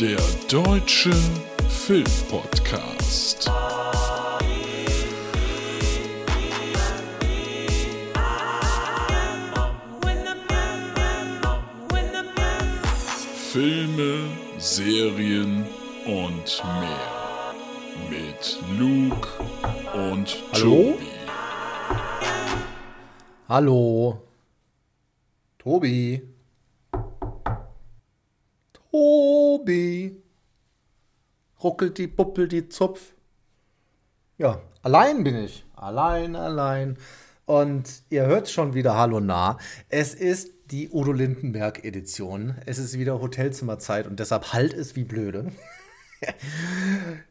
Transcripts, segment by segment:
Der Deutsche Filmpodcast. Filme, Serien und mehr. Mit Luke und Hallo? Tobi. Hallo. Tobi. Tobi. Ruckelt die Buppel die Zupf. Ja, allein bin ich. Allein, allein. Und ihr hört schon wieder Hallo nah. Es ist die Udo Lindenberg Edition. Es ist wieder Hotelzimmerzeit und deshalb halt es wie blöde.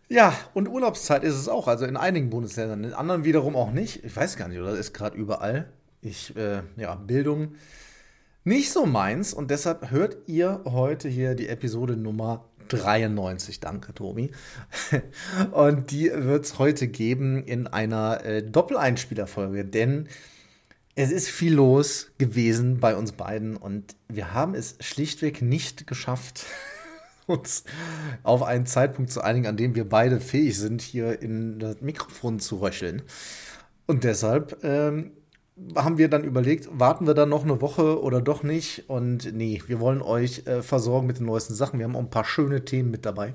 Ja, und Urlaubszeit ist es auch, also in einigen Bundesländern, in anderen wiederum auch nicht. Ich weiß gar nicht, oder ist gerade überall. Ich, äh, ja, Bildung nicht so meins und deshalb hört ihr heute hier die Episode Nummer 93. Danke, Tobi. Und die wird es heute geben in einer äh, Doppeleinspielerfolge, denn es ist viel los gewesen bei uns beiden und wir haben es schlichtweg nicht geschafft, uns auf einen Zeitpunkt zu einigen, an dem wir beide fähig sind, hier in das Mikrofon zu röcheln. Und deshalb ähm, haben wir dann überlegt, warten wir dann noch eine Woche oder doch nicht? Und nee, wir wollen euch äh, versorgen mit den neuesten Sachen. Wir haben auch ein paar schöne Themen mit dabei.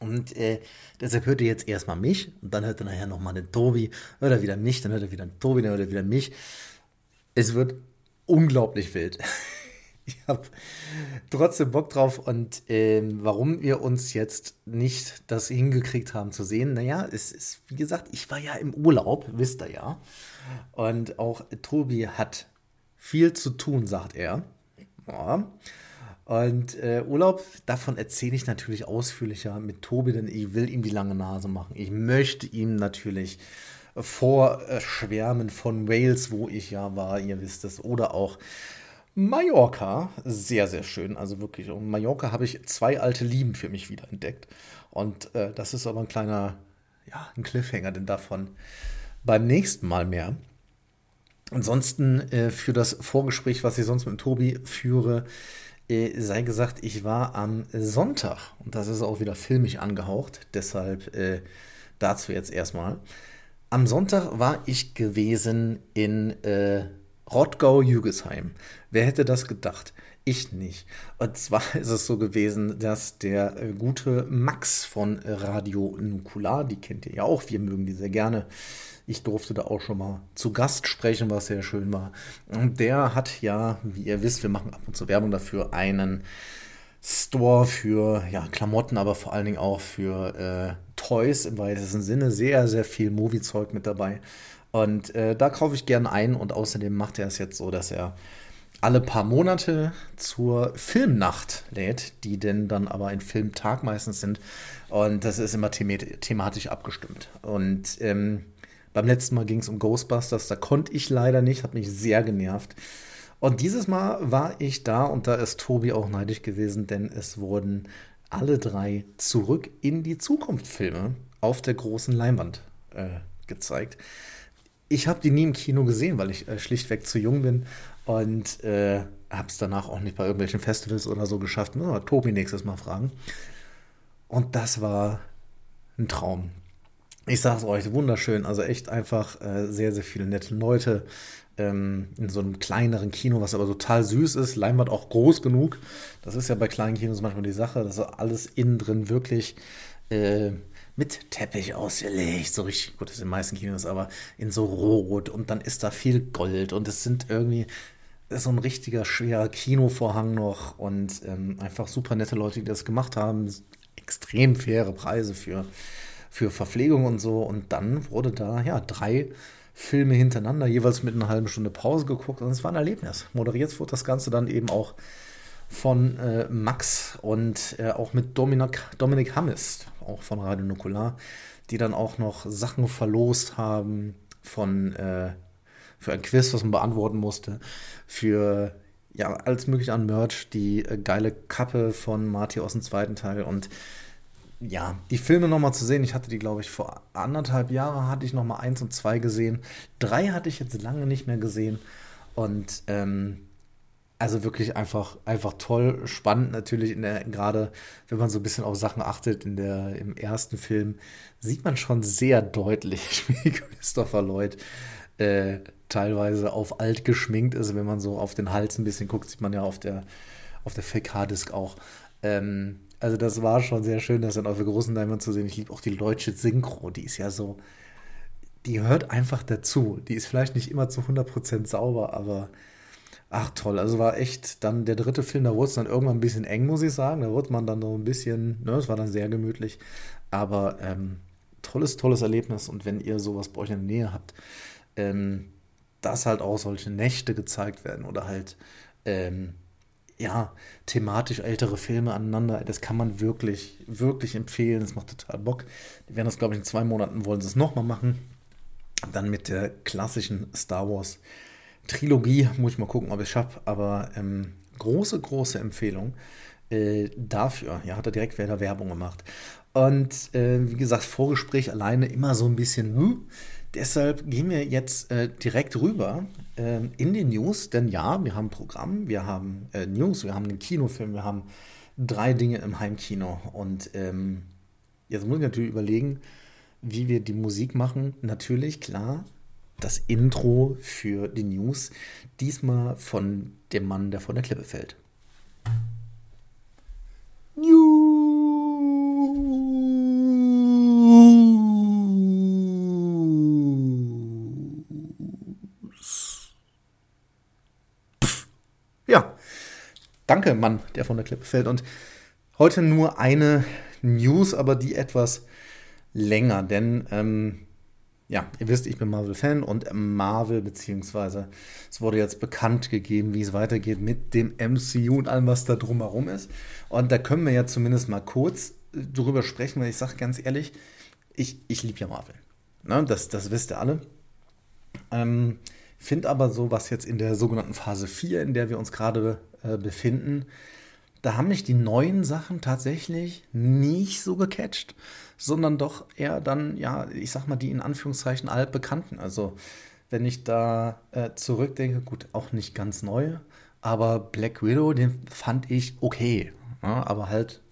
Und äh, deshalb hört ihr jetzt erstmal mich und dann hört ihr nachher nochmal den Tobi, hört er wieder mich, dann hört er wieder den Tobi, dann hört er wieder mich. Es wird unglaublich wild. Ich habe trotzdem Bock drauf und ähm, warum wir uns jetzt nicht das hingekriegt haben zu sehen, naja, es ist, wie gesagt, ich war ja im Urlaub, wisst ihr ja. Und auch Tobi hat viel zu tun, sagt er. Ja. Und äh, Urlaub, davon erzähle ich natürlich ausführlicher mit Tobi, denn ich will ihm die lange Nase machen. Ich möchte ihm natürlich vorschwärmen von Wales, wo ich ja war, ihr wisst es, oder auch Mallorca, sehr, sehr schön. Also wirklich, und Mallorca habe ich zwei alte Lieben für mich wieder entdeckt. Und äh, das ist aber ein kleiner, ja, ein Cliffhanger, denn davon beim nächsten Mal mehr. Ansonsten äh, für das Vorgespräch, was ich sonst mit Tobi führe, äh, sei gesagt, ich war am Sonntag und das ist auch wieder filmisch angehaucht, deshalb äh, dazu jetzt erstmal. Am Sonntag war ich gewesen in äh, Rottgau-Jügesheim. Wer hätte das gedacht? Ich nicht. Und zwar ist es so gewesen, dass der äh, gute Max von Radio Nukular, die kennt ihr ja auch, wir mögen die sehr gerne. Ich durfte da auch schon mal zu Gast sprechen, was sehr schön war. Und der hat ja, wie ihr wisst, wir machen ab und zu Werbung dafür, einen Store für ja, Klamotten, aber vor allen Dingen auch für äh, Toys im weitesten Sinne. Sehr, sehr viel Movie-Zeug mit dabei. Und äh, da kaufe ich gerne ein und außerdem macht er es jetzt so, dass er alle paar Monate zur Filmnacht lädt, die denn dann aber ein Filmtag meistens sind. Und das ist immer them thematisch abgestimmt. Und ähm, beim letzten Mal ging es um Ghostbusters, da konnte ich leider nicht, hat mich sehr genervt. Und dieses Mal war ich da und da ist Tobi auch neidisch gewesen, denn es wurden alle drei zurück in die Zukunft Filme auf der großen Leinwand äh, gezeigt. Ich habe die nie im Kino gesehen, weil ich äh, schlichtweg zu jung bin und äh, habe es danach auch nicht bei irgendwelchen Festivals oder so geschafft. Müssen wir Tobi nächstes Mal fragen. Und das war ein Traum. Ich sag's euch, wunderschön. Also echt einfach äh, sehr, sehr viele nette Leute ähm, in so einem kleineren Kino, was aber total süß ist. Leinwand auch groß genug. Das ist ja bei kleinen Kinos manchmal die Sache, dass alles innen drin wirklich äh, mit Teppich ausgelegt. So richtig, gut, das ist in den meisten Kinos, aber in so Rot und dann ist da viel Gold und es sind irgendwie so ein richtiger schwerer Kinovorhang noch und ähm, einfach super nette Leute, die das gemacht haben. Extrem faire Preise für, für Verpflegung und so. Und dann wurde da ja drei Filme hintereinander, jeweils mit einer halben Stunde Pause geguckt und es war ein Erlebnis. Moderiert wurde das Ganze dann eben auch von äh, Max und äh, auch mit Dominik, Dominik Hammes, auch von Radio Nukular, die dann auch noch Sachen verlost haben von äh, für ein Quiz, was man beantworten musste, für ja, alles mögliche an Merch, die äh, geile Kappe von Marty aus dem zweiten Teil und ja, die Filme nochmal zu sehen. Ich hatte die, glaube ich, vor anderthalb Jahren hatte ich nochmal eins und zwei gesehen. Drei hatte ich jetzt lange nicht mehr gesehen. Und ähm, Also wirklich einfach, einfach toll, spannend natürlich, in der, gerade wenn man so ein bisschen auf Sachen achtet, in der, im ersten Film sieht man schon sehr deutlich, wie Christopher Lloyd äh, teilweise auf alt geschminkt ist. Wenn man so auf den Hals ein bisschen guckt, sieht man ja auf der, auf der Fake-Harddisk auch. Ähm, also das war schon sehr schön, das dann auf der großen Leinwand zu sehen. Ich liebe auch die deutsche Synchro, die ist ja so, die hört einfach dazu. Die ist vielleicht nicht immer zu 100% sauber, aber Ach toll, also war echt dann der dritte Film, da wurde es dann irgendwann ein bisschen eng, muss ich sagen. Da wurde man dann so ein bisschen, ne, es war dann sehr gemütlich. Aber ähm, tolles, tolles Erlebnis. Und wenn ihr sowas bei euch in der Nähe habt, ähm, dass halt auch solche Nächte gezeigt werden oder halt, ähm, ja, thematisch ältere Filme aneinander, das kann man wirklich, wirklich empfehlen. Das macht total Bock. Die werden das, glaube ich, in zwei Monaten wollen sie es nochmal machen. Dann mit der klassischen Star Wars Trilogie, muss ich mal gucken, ob ich es schaffe, aber ähm, große, große Empfehlung äh, dafür. Ja, hat er direkt wieder Werbung gemacht. Und äh, wie gesagt, Vorgespräch alleine immer so ein bisschen, hm. Deshalb gehen wir jetzt äh, direkt rüber äh, in die News, denn ja, wir haben Programm, wir haben äh, News, wir haben einen Kinofilm, wir haben drei Dinge im Heimkino. Und ähm, jetzt muss ich natürlich überlegen, wie wir die Musik machen. Natürlich, klar, das Intro für die News, diesmal von dem Mann, der von der Klippe fällt. News. Ja, danke, Mann, der von der Klippe fällt. Und heute nur eine News, aber die etwas länger, denn ähm, ja, ihr wisst, ich bin Marvel-Fan und Marvel, beziehungsweise es wurde jetzt bekannt gegeben, wie es weitergeht mit dem MCU und allem, was da drumherum ist. Und da können wir ja zumindest mal kurz drüber sprechen, weil ich sage ganz ehrlich, ich, ich liebe ja Marvel. Ne, das, das wisst ihr alle. Ähm, Finde aber so, was jetzt in der sogenannten Phase 4, in der wir uns gerade äh, befinden, da haben mich die neuen Sachen tatsächlich nicht so gecatcht, sondern doch eher dann, ja, ich sag mal, die in Anführungszeichen altbekannten. Also, wenn ich da äh, zurückdenke, gut, auch nicht ganz neu, aber Black Widow, den fand ich okay, ja, aber halt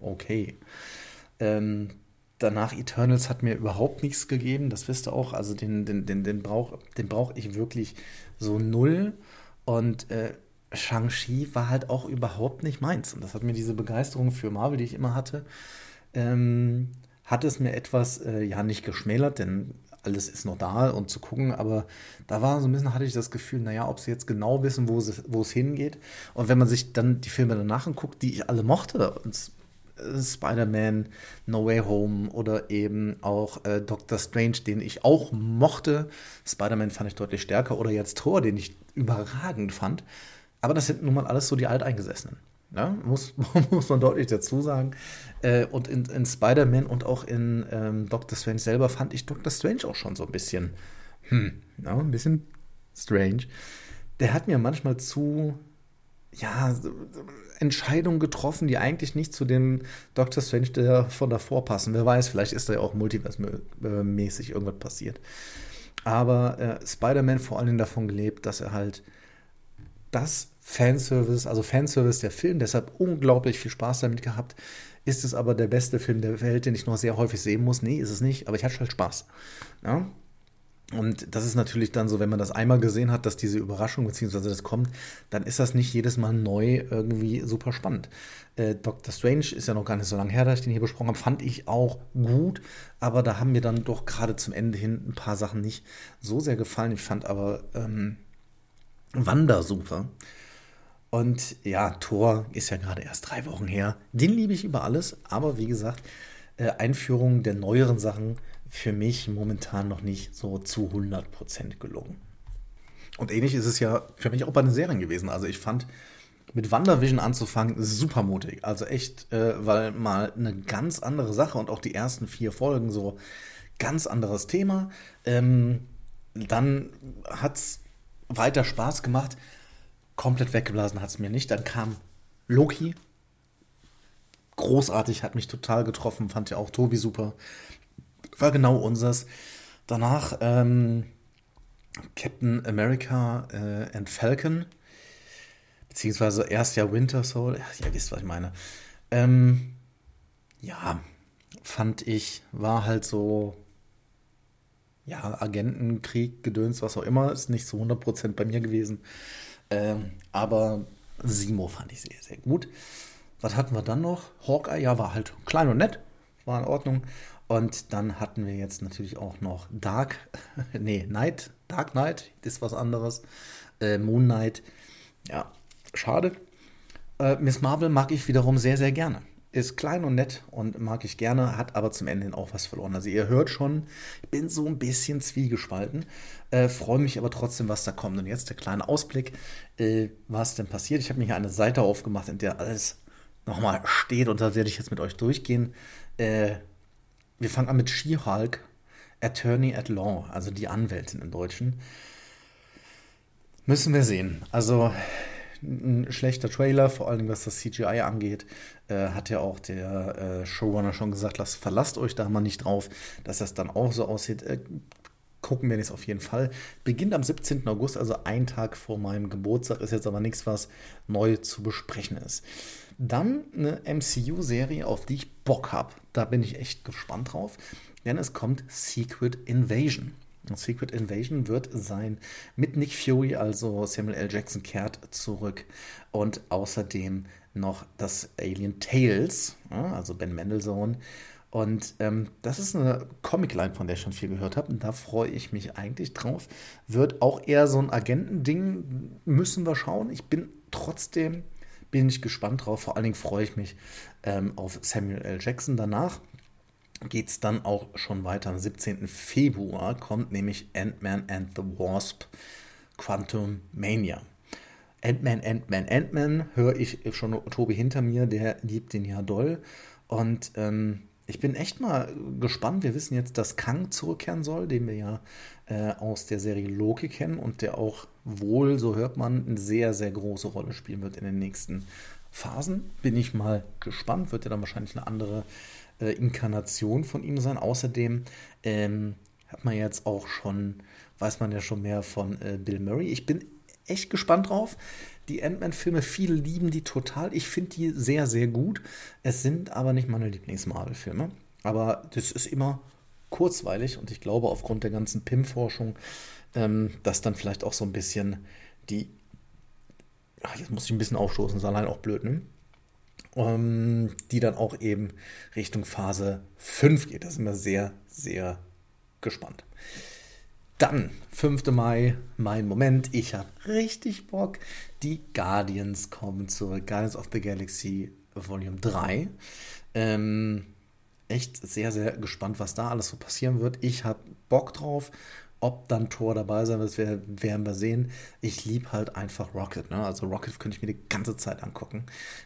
okay. Ähm, danach Eternals hat mir überhaupt nichts gegeben, das wisst ihr auch. Also, den, den, den, den brauche den brauch ich wirklich so null. Und äh, Shang-Chi war halt auch überhaupt nicht meins. Und das hat mir diese Begeisterung für Marvel, die ich immer hatte, ähm, hat es mir etwas, äh, ja, nicht geschmälert, denn alles ist noch da und zu gucken, aber da war so ein bisschen, hatte ich das Gefühl, naja, ob sie jetzt genau wissen, wo es, wo es hingeht. Und wenn man sich dann die Filme danach anguckt, die ich alle mochte, äh, Spider-Man, No Way Home oder eben auch äh, Doctor Strange, den ich auch mochte. Spider-Man fand ich deutlich stärker oder jetzt Thor, den ich überragend fand. Aber das sind nun mal alles so die Alteingesessenen. Ja, muss, muss man deutlich dazu sagen. Äh, und in, in Spider-Man und auch in ähm, Doctor Strange selber fand ich Doctor Strange auch schon so ein bisschen, hm, ja, ein bisschen strange. Der hat mir manchmal zu, ja, Entscheidungen getroffen, die eigentlich nicht zu dem Doctor Strange der von davor passen. Wer weiß, vielleicht ist da ja auch multiversmäßig irgendwas passiert. Aber äh, Spider-Man vor allem davon gelebt, dass er halt das Fanservice, also Fanservice der Film, deshalb unglaublich viel Spaß damit gehabt. Ist es aber der beste Film der Welt, den ich noch sehr häufig sehen muss? Nee, ist es nicht, aber ich hatte halt Spaß. Ja? Und das ist natürlich dann so, wenn man das einmal gesehen hat, dass diese Überraschung bzw. das kommt, dann ist das nicht jedes Mal neu irgendwie super spannend. Äh, Doctor Strange ist ja noch gar nicht so lange her, dass ich den hier besprochen habe, fand ich auch gut, aber da haben mir dann doch gerade zum Ende hin ein paar Sachen nicht so sehr gefallen. Ich fand aber ähm, Wanda super. Und ja, Thor ist ja gerade erst drei Wochen her. Den liebe ich über alles, aber wie gesagt, äh, Einführung der neueren Sachen für mich momentan noch nicht so zu 100% gelungen. Und ähnlich ist es ja für mich auch bei den Serien gewesen. Also ich fand mit WandaVision anzufangen super mutig. Also echt, äh, weil mal eine ganz andere Sache und auch die ersten vier Folgen so ganz anderes Thema. Ähm, dann hat es weiter Spaß gemacht. Komplett weggeblasen hat es mir nicht. Dann kam Loki. Großartig, hat mich total getroffen, fand ja auch Tobi super. War genau unseres. Danach ähm, Captain America äh, and Falcon. beziehungsweise erst ja Winter Soul, ja, ihr wisst, was ich meine. Ähm, ja, fand ich, war halt so, ja, Agentenkrieg, Gedöns, was auch immer, ist nicht so 100% bei mir gewesen. Ähm, aber Simo fand ich sehr, sehr gut. Was hatten wir dann noch? Hawkeye, ja, war halt klein und nett, war in Ordnung. Und dann hatten wir jetzt natürlich auch noch Dark, nee, Night, Dark Knight, ist was anderes. Äh, Moon Knight, ja, schade. Äh, Miss Marvel mag ich wiederum sehr, sehr gerne. Ist klein und nett und mag ich gerne, hat aber zum Ende hin auch was verloren. Also ihr hört schon, ich bin so ein bisschen zwiegespalten, äh, freue mich aber trotzdem, was da kommt. Und jetzt der kleine Ausblick, äh, was denn passiert. Ich habe mir hier eine Seite aufgemacht, in der alles nochmal steht und da werde ich jetzt mit euch durchgehen. Äh, wir fangen an mit She-Hulk, Attorney at Law, also die Anwältin im Deutschen. Müssen wir sehen. Also ein schlechter Trailer, vor allem was das CGI angeht, äh, hat ja auch der äh, Showrunner schon gesagt, lasst, verlasst euch da mal nicht drauf, dass das dann auch so aussieht. Äh, gucken wir das auf jeden Fall. Beginnt am 17. August, also ein Tag vor meinem Geburtstag, ist jetzt aber nichts, was neu zu besprechen ist. Dann eine MCU-Serie, auf die ich Bock habe. Da bin ich echt gespannt drauf, denn es kommt Secret Invasion. Secret Invasion wird sein mit Nick Fury, also Samuel L. Jackson kehrt zurück und außerdem noch das Alien Tales, also Ben Mendelssohn. Und ähm, das ist eine Comicline, von der ich schon viel gehört habe. Und da freue ich mich eigentlich drauf. Wird auch eher so ein Agentending, müssen wir schauen. Ich bin trotzdem, bin ich gespannt drauf. Vor allen Dingen freue ich mich ähm, auf Samuel L. Jackson danach geht es dann auch schon weiter. Am 17. Februar kommt nämlich Ant-Man and the Wasp Quantum Mania. Ant-Man, Ant-Man, Ant-Man höre ich schon Tobi hinter mir, der liebt den ja doll. Und ähm, ich bin echt mal gespannt. Wir wissen jetzt, dass Kang zurückkehren soll, den wir ja äh, aus der Serie Loki kennen und der auch wohl, so hört man, eine sehr, sehr große Rolle spielen wird in den nächsten Phasen. Bin ich mal gespannt. Wird ja dann wahrscheinlich eine andere äh, Inkarnation von ihm sein. Außerdem ähm, hat man jetzt auch schon, weiß man ja schon mehr von äh, Bill Murray. Ich bin echt gespannt drauf. Die Ant-Man-Filme, viele lieben die total. Ich finde die sehr, sehr gut. Es sind aber nicht meine Lieblings-Marvel-Filme. Aber das ist immer kurzweilig und ich glaube, aufgrund der ganzen PIM-Forschung, ähm, dass dann vielleicht auch so ein bisschen die. Ach, jetzt muss ich ein bisschen aufstoßen, ist allein auch blöd, ne? Ähm, die dann auch eben Richtung Phase 5 geht. Da sind wir sehr, sehr gespannt. Dann, 5. Mai, mein Moment. Ich habe richtig Bock. Die Guardians kommen zurück. Guardians of the Galaxy Volume 3. Ähm, echt sehr, sehr gespannt, was da alles so passieren wird. Ich habe Bock drauf ob dann Tor dabei sein wird, werden wir sehen. Ich liebe halt einfach Rocket. Ne? Also Rocket könnte ich mir die ganze Zeit angucken.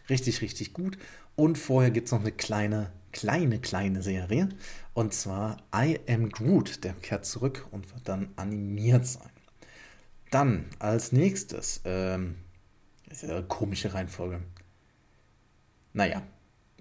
Richtig, richtig gut. Und vorher gibt es noch eine kleine, kleine, kleine Serie. Und zwar I Am Groot. Der kehrt zurück und wird dann animiert sein. Dann als nächstes, ähm, komische Reihenfolge. Naja,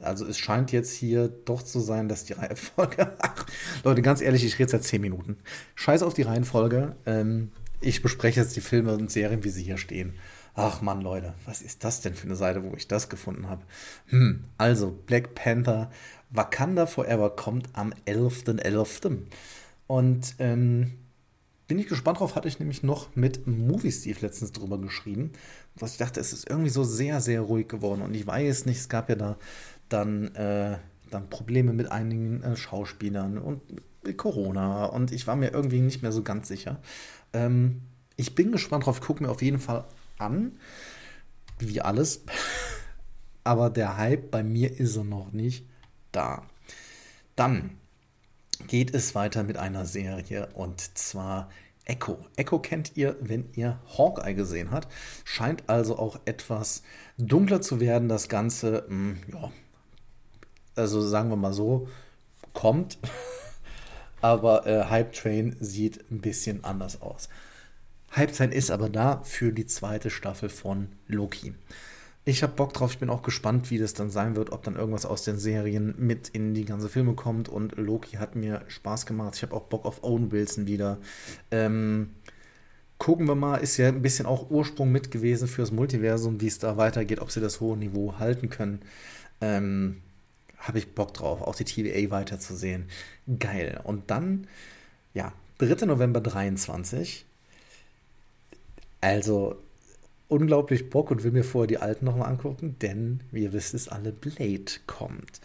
also es scheint jetzt hier doch zu sein, dass die Reihenfolge. Ach, Leute, ganz ehrlich, ich rede seit 10 Minuten. Scheiß auf die Reihenfolge. Ähm, ich bespreche jetzt die Filme und Serien, wie sie hier stehen. Ach Mann, Leute, was ist das denn für eine Seite, wo ich das gefunden habe? Hm, also Black Panther Wakanda Forever kommt am 11.11. .11. Und ähm, bin ich gespannt drauf, hatte ich nämlich noch mit Movie Steve letztens drüber geschrieben. Was ich dachte, es ist irgendwie so sehr, sehr ruhig geworden. Und ich weiß nicht, es gab ja da dann, äh, dann Probleme mit einigen äh, Schauspielern und mit Corona und ich war mir irgendwie nicht mehr so ganz sicher. Ähm, ich bin gespannt drauf, gucke mir auf jeden Fall an, wie alles. Aber der Hype bei mir ist er noch nicht da. Dann geht es weiter mit einer Serie und zwar Echo. Echo kennt ihr, wenn ihr Hawkeye gesehen habt. Scheint also auch etwas dunkler zu werden. Das Ganze, mh, hm, ja, also sagen wir mal so, kommt. aber äh, Hype Train sieht ein bisschen anders aus. Train ist aber da für die zweite Staffel von Loki. Ich habe Bock drauf, ich bin auch gespannt, wie das dann sein wird, ob dann irgendwas aus den Serien mit in die ganze Filme kommt. Und Loki hat mir Spaß gemacht. Ich habe auch Bock auf Owen Wilson wieder. Ähm, gucken wir mal, ist ja ein bisschen auch Ursprung mit gewesen fürs Multiversum, wie es da weitergeht, ob sie das hohe Niveau halten können. Ähm, Habe ich Bock drauf, auch die TVA weiterzusehen. Geil. Und dann, ja, 3. November 23. Also unglaublich Bock und will mir vorher die alten nochmal angucken, denn wie ihr wisst es alle, Blade kommt.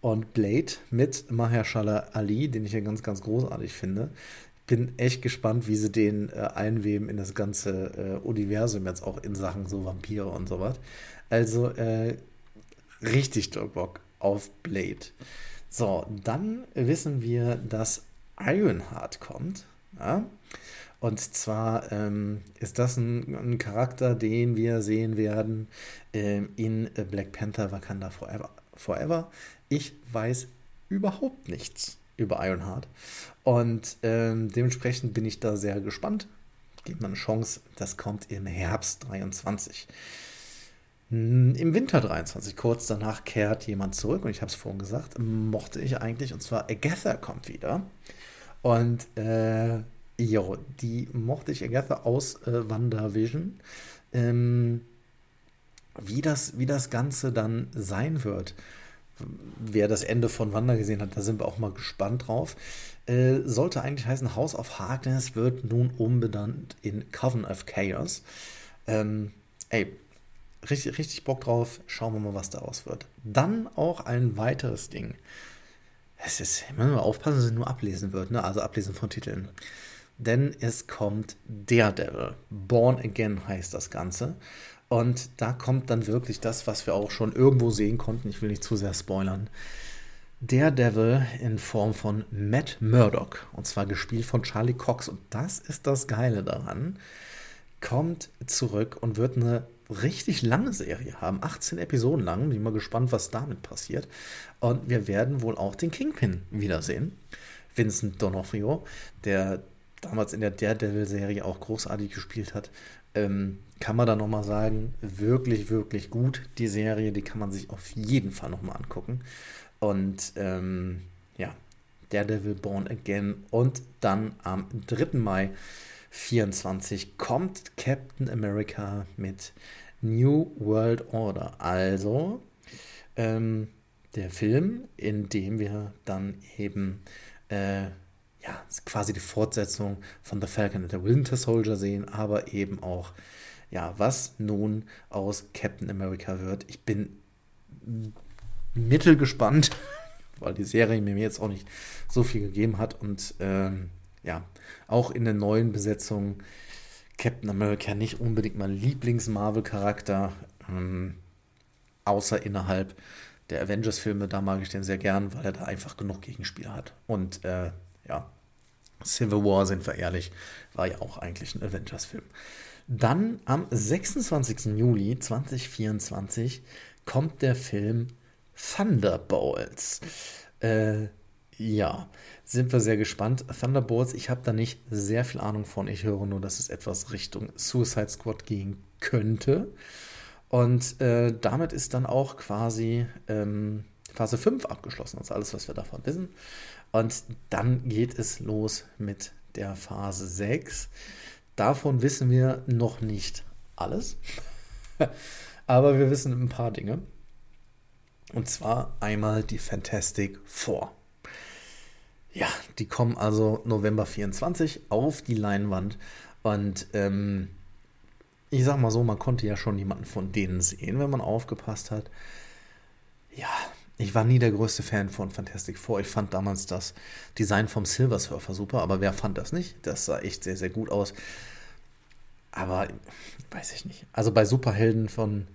Und Blade mit Mahershala Ali, den ich ja ganz, ganz großartig finde, bin echt gespannt, wie sie den äh, einweben in das ganze äh, Universum jetzt auch in Sachen so Vampire und sowas. Also äh, richtig Bock auf Blade. So, dann wissen wir, dass Ironheart kommt. Ja? Und zwar ähm, ist das ein, ein, Charakter, den wir sehen werden ähm, in Black Panther Wakanda Forever. Forever. Ich weiß überhaupt nichts über Ironheart. Und ähm, dementsprechend bin ich da sehr gespannt. Gibt man eine Chance, das kommt im Herbst 23. Im Winter 23, kurz danach, kehrt jemand zurück und ich habe es vorhin gesagt, mochte ich eigentlich, und zwar Agatha kommt wieder. Und äh, jo, die mochte ich Agatha aus äh, WandaVision. Ähm, wie, das, wie das Ganze dann sein wird, wer das Ende von Wanda gesehen hat, da sind wir auch mal gespannt drauf. Äh, sollte eigentlich heißen, House of Harkness wird nun umbenannt in Coven of Chaos. Ähm, ey, richtig, richtig Bock drauf. Schauen wir mal, was daraus wird. Dann auch ein weiteres Ding. Es ist, müssen wir aufpassen, dass es nur ablesen wird, ne? also ablesen von Titeln. Denn es kommt Daredevil. Born Again heißt das Ganze. Und da kommt dann wirklich das, was wir auch schon irgendwo sehen konnten. Ich will nicht zu sehr spoilern. Daredevil in Form von Matt Murdock. Und zwar gespielt von Charlie Cox. Und das ist das Geile daran. Kommt zurück und wird eine richtig lange Serie haben. 18 Episoden lang. Bin mal gespannt, was damit passiert. Und wir werden wohl auch den Kingpin wiedersehen. Vincent D'Onofrio, der damals in der Daredevil-Serie auch großartig gespielt hat. Ähm, kann man da nochmal sagen, wirklich, wirklich gut. Die Serie, die kann man sich auf jeden Fall nochmal angucken. Und ähm, ja, Daredevil Born Again. Und dann am 3. Mai 24 kommt Captain America mit New World Order. Also ähm, der Film, in dem wir dann eben äh, ja, quasi die Fortsetzung von The Falcon and the Winter Soldier sehen, aber eben auch ja, was nun aus Captain America wird. Ich bin mittelgespannt, weil die Serie mir jetzt auch nicht so viel gegeben hat und ähm, ja, auch in der neuen Besetzung Captain America nicht unbedingt mein Lieblings-Marvel-Charakter, ähm, außer innerhalb der Avengers-Filme, da mag ich den sehr gern, weil er da einfach genug Gegenspieler hat. Und äh, ja, Civil War, sind wir ehrlich, war ja auch eigentlich ein Avengers-Film. Dann am 26. Juli 2024 kommt der Film Thunderbolts. Äh, ja, sind wir sehr gespannt. Thunderbolts, ich habe da nicht sehr viel Ahnung von. Ich höre nur, dass es etwas Richtung Suicide Squad gehen könnte. Und äh, damit ist dann auch quasi ähm, Phase 5 abgeschlossen. Das ist alles, was wir davon wissen. Und dann geht es los mit der Phase 6. Davon wissen wir noch nicht alles, aber wir wissen ein paar Dinge. Und zwar einmal die Fantastic Four. Ja, die kommen also November 24 auf die Leinwand und ähm, ich sag mal so, man konnte ja schon jemanden von denen sehen, wenn man aufgepasst hat. Ja, ich war nie der größte Fan von Fantastic Four. Ich fand damals das Design vom Silver Surfer super, aber wer fand das nicht? Das sah echt sehr, sehr gut aus. Aber weiß ich nicht. Also bei Superhelden von,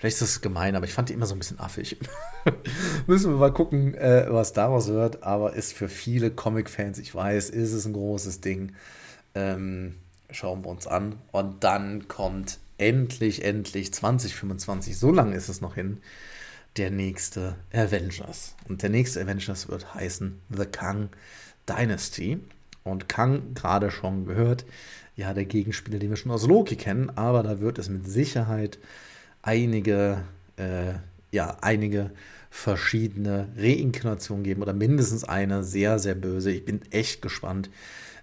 vielleicht ist das gemein, aber ich fand die immer so ein bisschen affig. Müssen wir mal gucken, äh, was daraus wird. Aber ist für viele Comic-Fans, ich weiß, ist es ein großes Ding. Ähm, schauen wir uns an. Und dann kommt endlich, endlich 2025, so lange ist es noch hin, der nächste Avengers. Und der nächste Avengers wird heißen The Kang Dynasty. Und Kang, gerade schon gehört, ja, der Gegenspieler, den wir schon aus Loki kennen, aber da wird es mit Sicherheit einige, äh, ja, einige verschiedene Reinkarnationen geben oder mindestens eine sehr, sehr böse. Ich bin echt gespannt,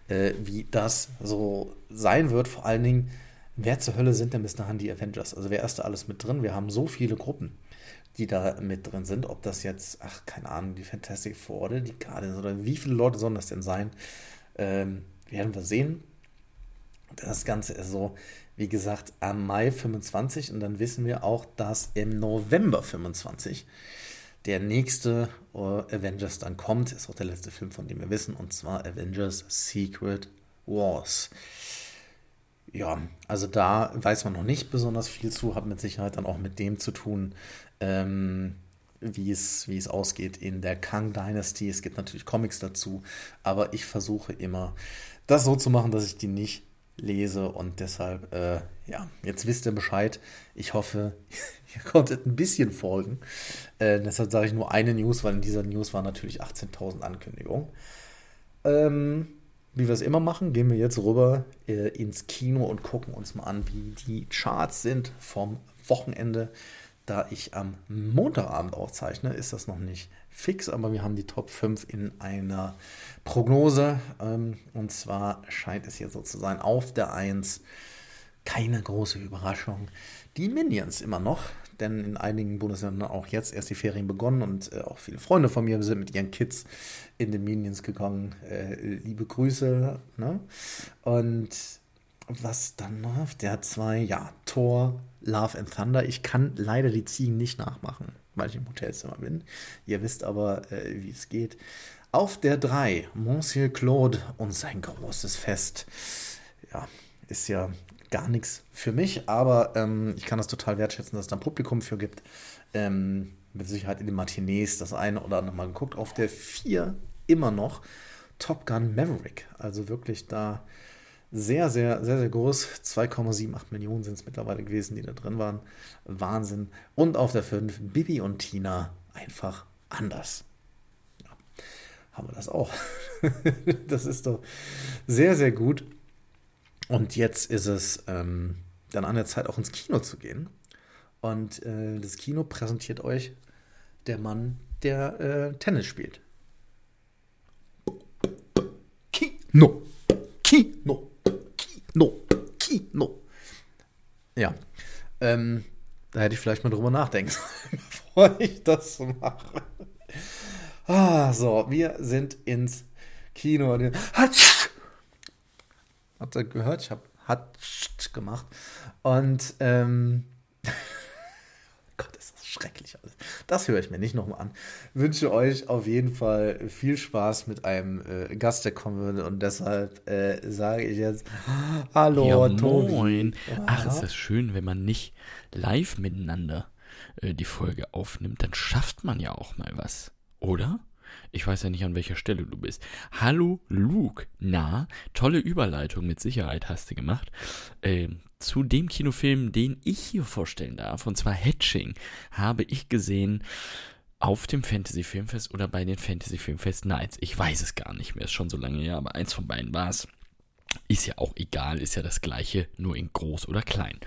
äh, wie das so sein wird. Vor allen Dingen, wer zur Hölle sind denn bis dahin die Avengers? Also wer ist da alles mit drin? Wir haben so viele Gruppen, die da mit drin sind. Ob das jetzt, ach, keine Ahnung, die Fantastic Four oder die Guardians oder wie viele Leute sollen das denn sein? Ähm, werden wir sehen. Das Ganze ist so, wie gesagt, am Mai 25 und dann wissen wir auch, dass im November 25 der nächste äh, Avengers dann kommt. Ist auch der letzte Film, von dem wir wissen, und zwar Avengers Secret Wars. Ja, also da weiß man noch nicht besonders viel zu, hat mit Sicherheit dann auch mit dem zu tun, ähm, wie es, wie es ausgeht in der Kang Dynasty. Es gibt natürlich Comics dazu, aber ich versuche immer, das so zu machen, dass ich die nicht lese und deshalb, äh, ja, jetzt wisst ihr Bescheid. Ich hoffe, ihr konntet ein bisschen folgen. Äh, deshalb sage ich nur eine News, weil in dieser News waren natürlich 18.000 Ankündigungen. Ähm, wie wir es immer machen, gehen wir jetzt rüber äh, ins Kino und gucken uns mal an, wie die Charts sind vom Wochenende. Da ich am Montagabend aufzeichne, ist das noch nicht fix, aber wir haben die Top 5 in einer Prognose. Ähm, und zwar scheint es hier so zu sein, auf der 1, keine große Überraschung, die Minions immer noch. Denn in einigen Bundesländern auch jetzt erst die Ferien begonnen und äh, auch viele Freunde von mir sind mit ihren Kids in den Minions gegangen. Äh, liebe Grüße. Ne? Und was dann noch der 2? Ja, Thor, Love and Thunder. Ich kann leider die Ziegen nicht nachmachen, weil ich im Hotelzimmer bin. Ihr wisst aber, äh, wie es geht. Auf der 3, Monsieur Claude und sein großes Fest. Ja, ist ja gar nichts für mich, aber ähm, ich kann das total wertschätzen, dass es da ein Publikum für gibt. Ähm, mit Sicherheit in den Matinees das eine oder andere Mal geguckt. Auf der 4 immer noch Top Gun Maverick. Also wirklich da sehr, sehr, sehr, sehr groß. 2,78 Millionen sind es mittlerweile gewesen, die da drin waren. Wahnsinn. Und auf der 5 Bibi und Tina einfach anders. Ja, haben wir das auch. das ist doch sehr, sehr gut. Und jetzt ist es ähm, dann an der Zeit, auch ins Kino zu gehen. Und äh, das Kino präsentiert euch der Mann, der äh, Tennis spielt. Kino, Kino, Kino. Ja, ähm, da hätte ich vielleicht mal drüber nachdenken bevor ich das mache. Ah, so, wir sind ins Kino. Hatsch! Habt ihr gehört? Ich habe hat gemacht. Und ähm, Gott, ist das schrecklich alles. Das höre ich mir nicht nochmal an. Wünsche euch auf jeden Fall viel Spaß mit einem äh, Gast, der kommen würde. Und deshalb äh, sage ich jetzt Hallo, ja, Tobi. Moin. Ach, ist das schön, wenn man nicht live miteinander äh, die Folge aufnimmt, dann schafft man ja auch mal was, oder? Ich weiß ja nicht, an welcher Stelle du bist. Hallo Luke. Na, tolle Überleitung mit Sicherheit hast du gemacht. Äh, zu dem Kinofilm, den ich hier vorstellen darf, und zwar Hatching, habe ich gesehen auf dem Fantasy Filmfest oder bei den Fantasy Filmfest Nights. Ich weiß es gar nicht mehr, ist schon so lange her, aber eins von beiden war es. Ist ja auch egal, ist ja das gleiche, nur in groß oder klein.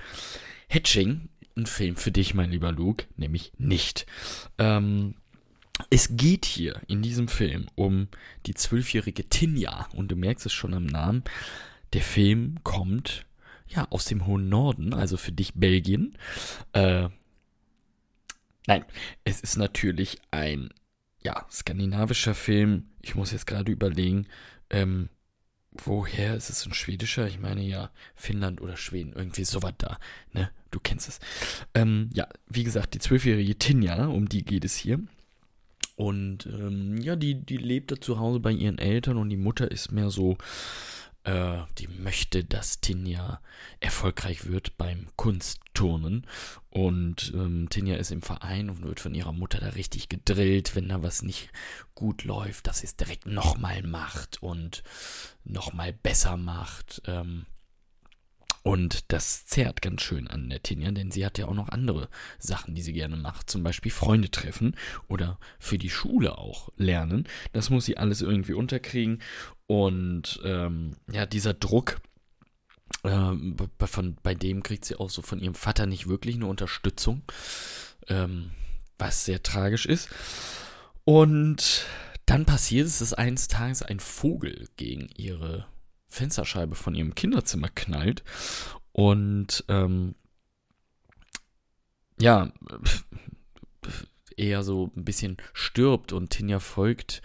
Hatching, ein Film für dich, mein lieber Luke, nämlich nicht. Ähm, es geht hier in diesem Film um die zwölfjährige Tinja und du merkst es schon am Namen. Der Film kommt ja aus dem hohen Norden, also für dich Belgien. Äh, nein, es ist natürlich ein ja skandinavischer Film. Ich muss jetzt gerade überlegen, ähm, woher ist es ein schwedischer? Ich meine ja Finnland oder Schweden, irgendwie sowas da. Ne, du kennst es. Ähm, ja, wie gesagt, die zwölfjährige Tinja, um die geht es hier. Und ähm, ja, die, die lebt da zu Hause bei ihren Eltern und die Mutter ist mehr so, äh, die möchte, dass Tinja erfolgreich wird beim Kunstturnen. Und ähm, Tinja ist im Verein und wird von ihrer Mutter da richtig gedrillt, wenn da was nicht gut läuft, dass sie es direkt nochmal macht und nochmal besser macht. Ähm, und das zerrt ganz schön an der Tinja, denn sie hat ja auch noch andere Sachen, die sie gerne macht. Zum Beispiel Freunde treffen oder für die Schule auch lernen. Das muss sie alles irgendwie unterkriegen. Und ähm, ja, dieser Druck, äh, von, bei dem kriegt sie auch so von ihrem Vater nicht wirklich eine Unterstützung. Ähm, was sehr tragisch ist. Und dann passiert es, dass eines Tages ein Vogel gegen ihre Fensterscheibe von ihrem Kinderzimmer knallt und ähm, ja, eher so ein bisschen stirbt und Tinja folgt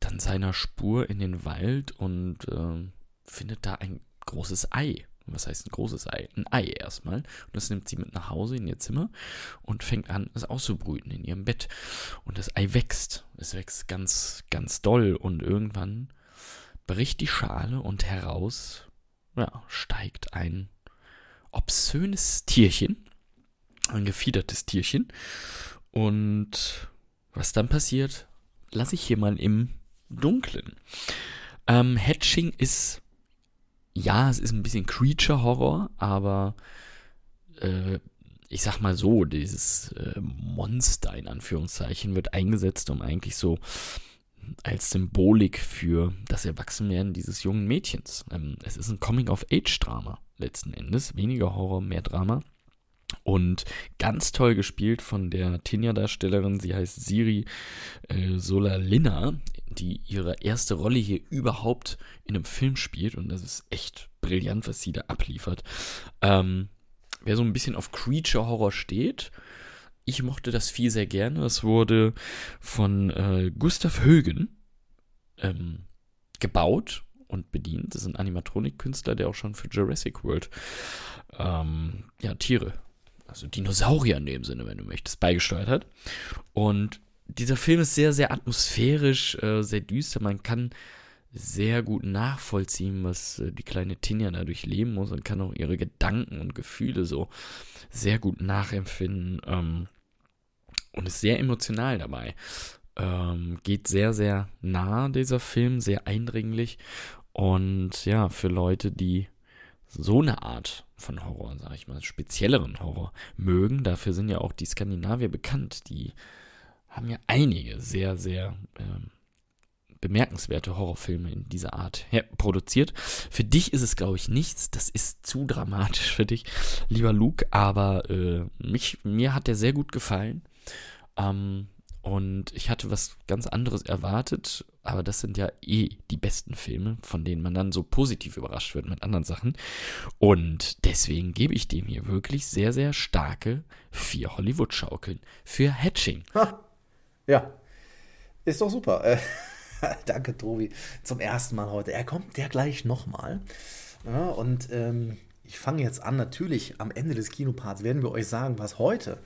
dann seiner Spur in den Wald und äh, findet da ein großes Ei. Was heißt ein großes Ei? Ein Ei erstmal. Und das nimmt sie mit nach Hause in ihr Zimmer und fängt an, es auszubrüten in ihrem Bett. Und das Ei wächst. Es wächst ganz, ganz doll. Und irgendwann bricht die Schale und heraus ja, steigt ein obszönes Tierchen. Ein gefiedertes Tierchen. Und was dann passiert, lasse ich hier mal im Dunklen. Ähm, Hatching ist, ja, es ist ein bisschen Creature-Horror, aber äh, ich sag mal so, dieses äh, Monster in Anführungszeichen wird eingesetzt, um eigentlich so als Symbolik für das Erwachsenwerden dieses jungen Mädchens. Ähm, es ist ein Coming-of-Age-Drama letzten Endes, weniger Horror, mehr Drama. Und ganz toll gespielt von der Tinja-Darstellerin, sie heißt Siri äh, Solalina, die ihre erste Rolle hier überhaupt in einem Film spielt. Und das ist echt brillant, was sie da abliefert. Ähm, wer so ein bisschen auf Creature-Horror steht, ich mochte das Vieh sehr gerne. Es wurde von äh, Gustav Högen ähm, gebaut und bedient. Das ist ein Animatronik-Künstler, der auch schon für Jurassic World ähm, ja, Tiere also Dinosaurier in dem Sinne, wenn du möchtest, beigesteuert hat. Und dieser Film ist sehr, sehr atmosphärisch, äh, sehr düster. Man kann sehr gut nachvollziehen, was äh, die kleine Tinja dadurch leben muss und kann auch ihre Gedanken und Gefühle so sehr gut nachempfinden ähm, und ist sehr emotional dabei. Ähm, geht sehr, sehr nah, dieser Film, sehr eindringlich und ja, für Leute, die so eine Art von Horror, sag ich mal, spezielleren Horror mögen. Dafür sind ja auch die Skandinavier bekannt. Die haben ja einige sehr, sehr ähm, bemerkenswerte Horrorfilme in dieser Art produziert. Für dich ist es, glaube ich, nichts. Das ist zu dramatisch für dich, lieber Luke. Aber äh, mich, mir hat der sehr gut gefallen. Ähm, und ich hatte was ganz anderes erwartet, aber das sind ja eh die besten Filme, von denen man dann so positiv überrascht wird mit anderen Sachen. Und deswegen gebe ich dem hier wirklich sehr, sehr starke vier Hollywood-Schaukeln für Hatching. Ha. Ja, ist doch super. Danke, Tobi. Zum ersten Mal heute. Er kommt ja gleich nochmal. Ja, und ähm, ich fange jetzt an. Natürlich, am Ende des Kinoparts werden wir euch sagen, was heute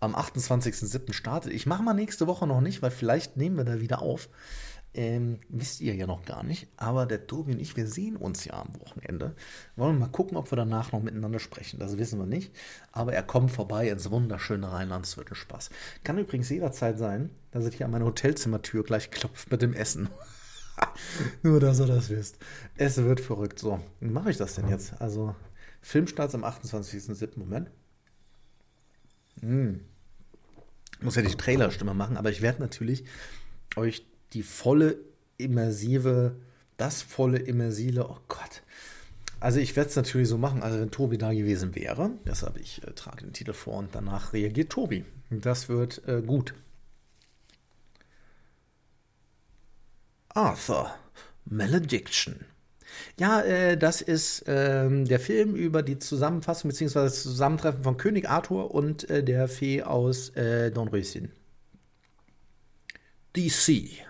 am 28.07. startet. Ich mache mal nächste Woche noch nicht, weil vielleicht nehmen wir da wieder auf. Ähm, wisst ihr ja noch gar nicht. Aber der Tobi und ich, wir sehen uns ja am Wochenende. Wollen wir mal gucken, ob wir danach noch miteinander sprechen. Das wissen wir nicht. Aber er kommt vorbei ins wunderschöne Rheinland. Es wird ein Spaß. Kann übrigens jederzeit sein, dass er hier an meine Hotelzimmertür gleich klopft mit dem Essen. Nur, dass ihr das wisst. Es wird verrückt. So, wie mache ich das denn jetzt? Also, Filmstart am 28.07. Moment. Hm muss ja die Trailerstimme machen, aber ich werde natürlich euch die volle immersive, das volle immersive, oh Gott. Also ich werde es natürlich so machen, also wenn Tobi da gewesen wäre, deshalb ich äh, trage den Titel vor und danach reagiert Tobi. Das wird äh, gut. Arthur, Malediction. Ja, äh, das ist äh, der Film über die Zusammenfassung bzw. das Zusammentreffen von König Arthur und äh, der Fee aus äh, Dornröschen. DC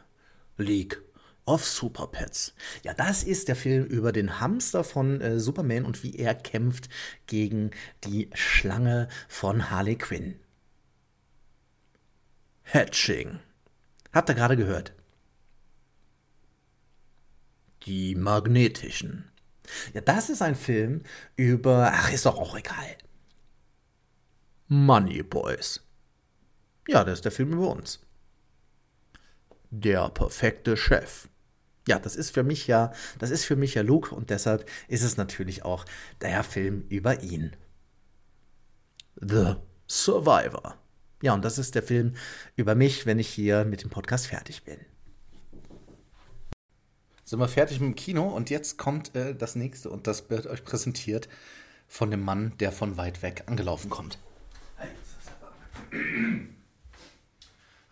League of Super Pets. Ja, das ist der Film über den Hamster von äh, Superman und wie er kämpft gegen die Schlange von Harley Quinn. Hatching. Habt ihr gerade gehört? Die magnetischen. Ja, das ist ein Film über. Ach, ist doch auch egal. Money Boys. Ja, das ist der Film über uns. Der perfekte Chef. Ja, das ist für mich ja, das ist für mich ja Luke und deshalb ist es natürlich auch der Film über ihn. The Survivor. Ja, und das ist der Film über mich, wenn ich hier mit dem Podcast fertig bin sind wir fertig mit dem Kino und jetzt kommt äh, das nächste und das wird euch präsentiert von dem Mann, der von weit weg angelaufen kommt.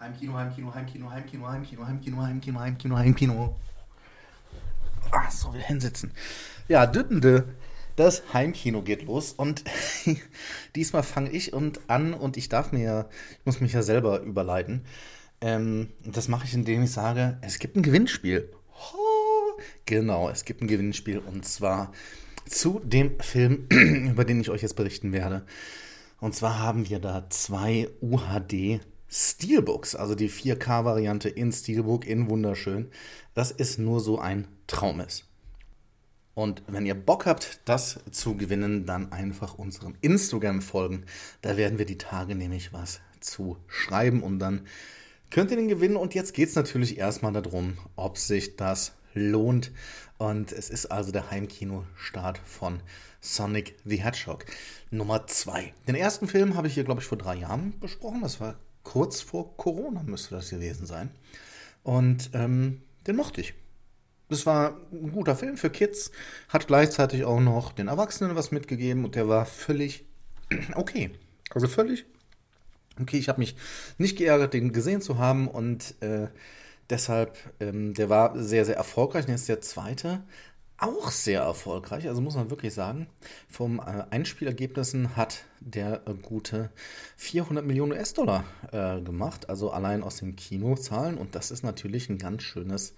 Heimkino, Heimkino, Heimkino, Heimkino, Heimkino, Heimkino, Heimkino, Heimkino, Heimkino. Ah. So, wieder hinsitzen. Ja, Düttende. Das Heimkino geht los und diesmal fange ich und an und ich darf mir ja, ich muss mich ja selber überleiten. Ähm, das mache ich, indem ich sage, es gibt ein Gewinnspiel. Oh, genau, es gibt ein Gewinnspiel und zwar zu dem Film, über den ich euch jetzt berichten werde. Und zwar haben wir da zwei UHD Steelbooks, also die 4K-Variante in Steelbook, in wunderschön. Das ist nur so ein Traum ist. Und wenn ihr Bock habt, das zu gewinnen, dann einfach unserem Instagram folgen. Da werden wir die Tage nämlich was zu schreiben und dann könnt ihr den gewinnen. Und jetzt geht es natürlich erstmal darum, ob sich das lohnt. Und es ist also der Heimkino-Start von Sonic the Hedgehog Nummer 2. Den ersten Film habe ich hier, glaube ich, vor drei Jahren besprochen. Das war kurz vor Corona, müsste das gewesen sein. Und ähm, den mochte ich. Das war ein guter Film für Kids, hat gleichzeitig auch noch den Erwachsenen was mitgegeben und der war völlig okay. Also völlig okay. Ich habe mich nicht geärgert, den gesehen zu haben und äh, deshalb, ähm, der war sehr, sehr erfolgreich. Und jetzt der zweite auch sehr erfolgreich, also muss man wirklich sagen. Vom äh, Einspielergebnissen hat der äh, gute 400 Millionen US-Dollar äh, gemacht, also allein aus den Kinozahlen. Und das ist natürlich ein ganz schönes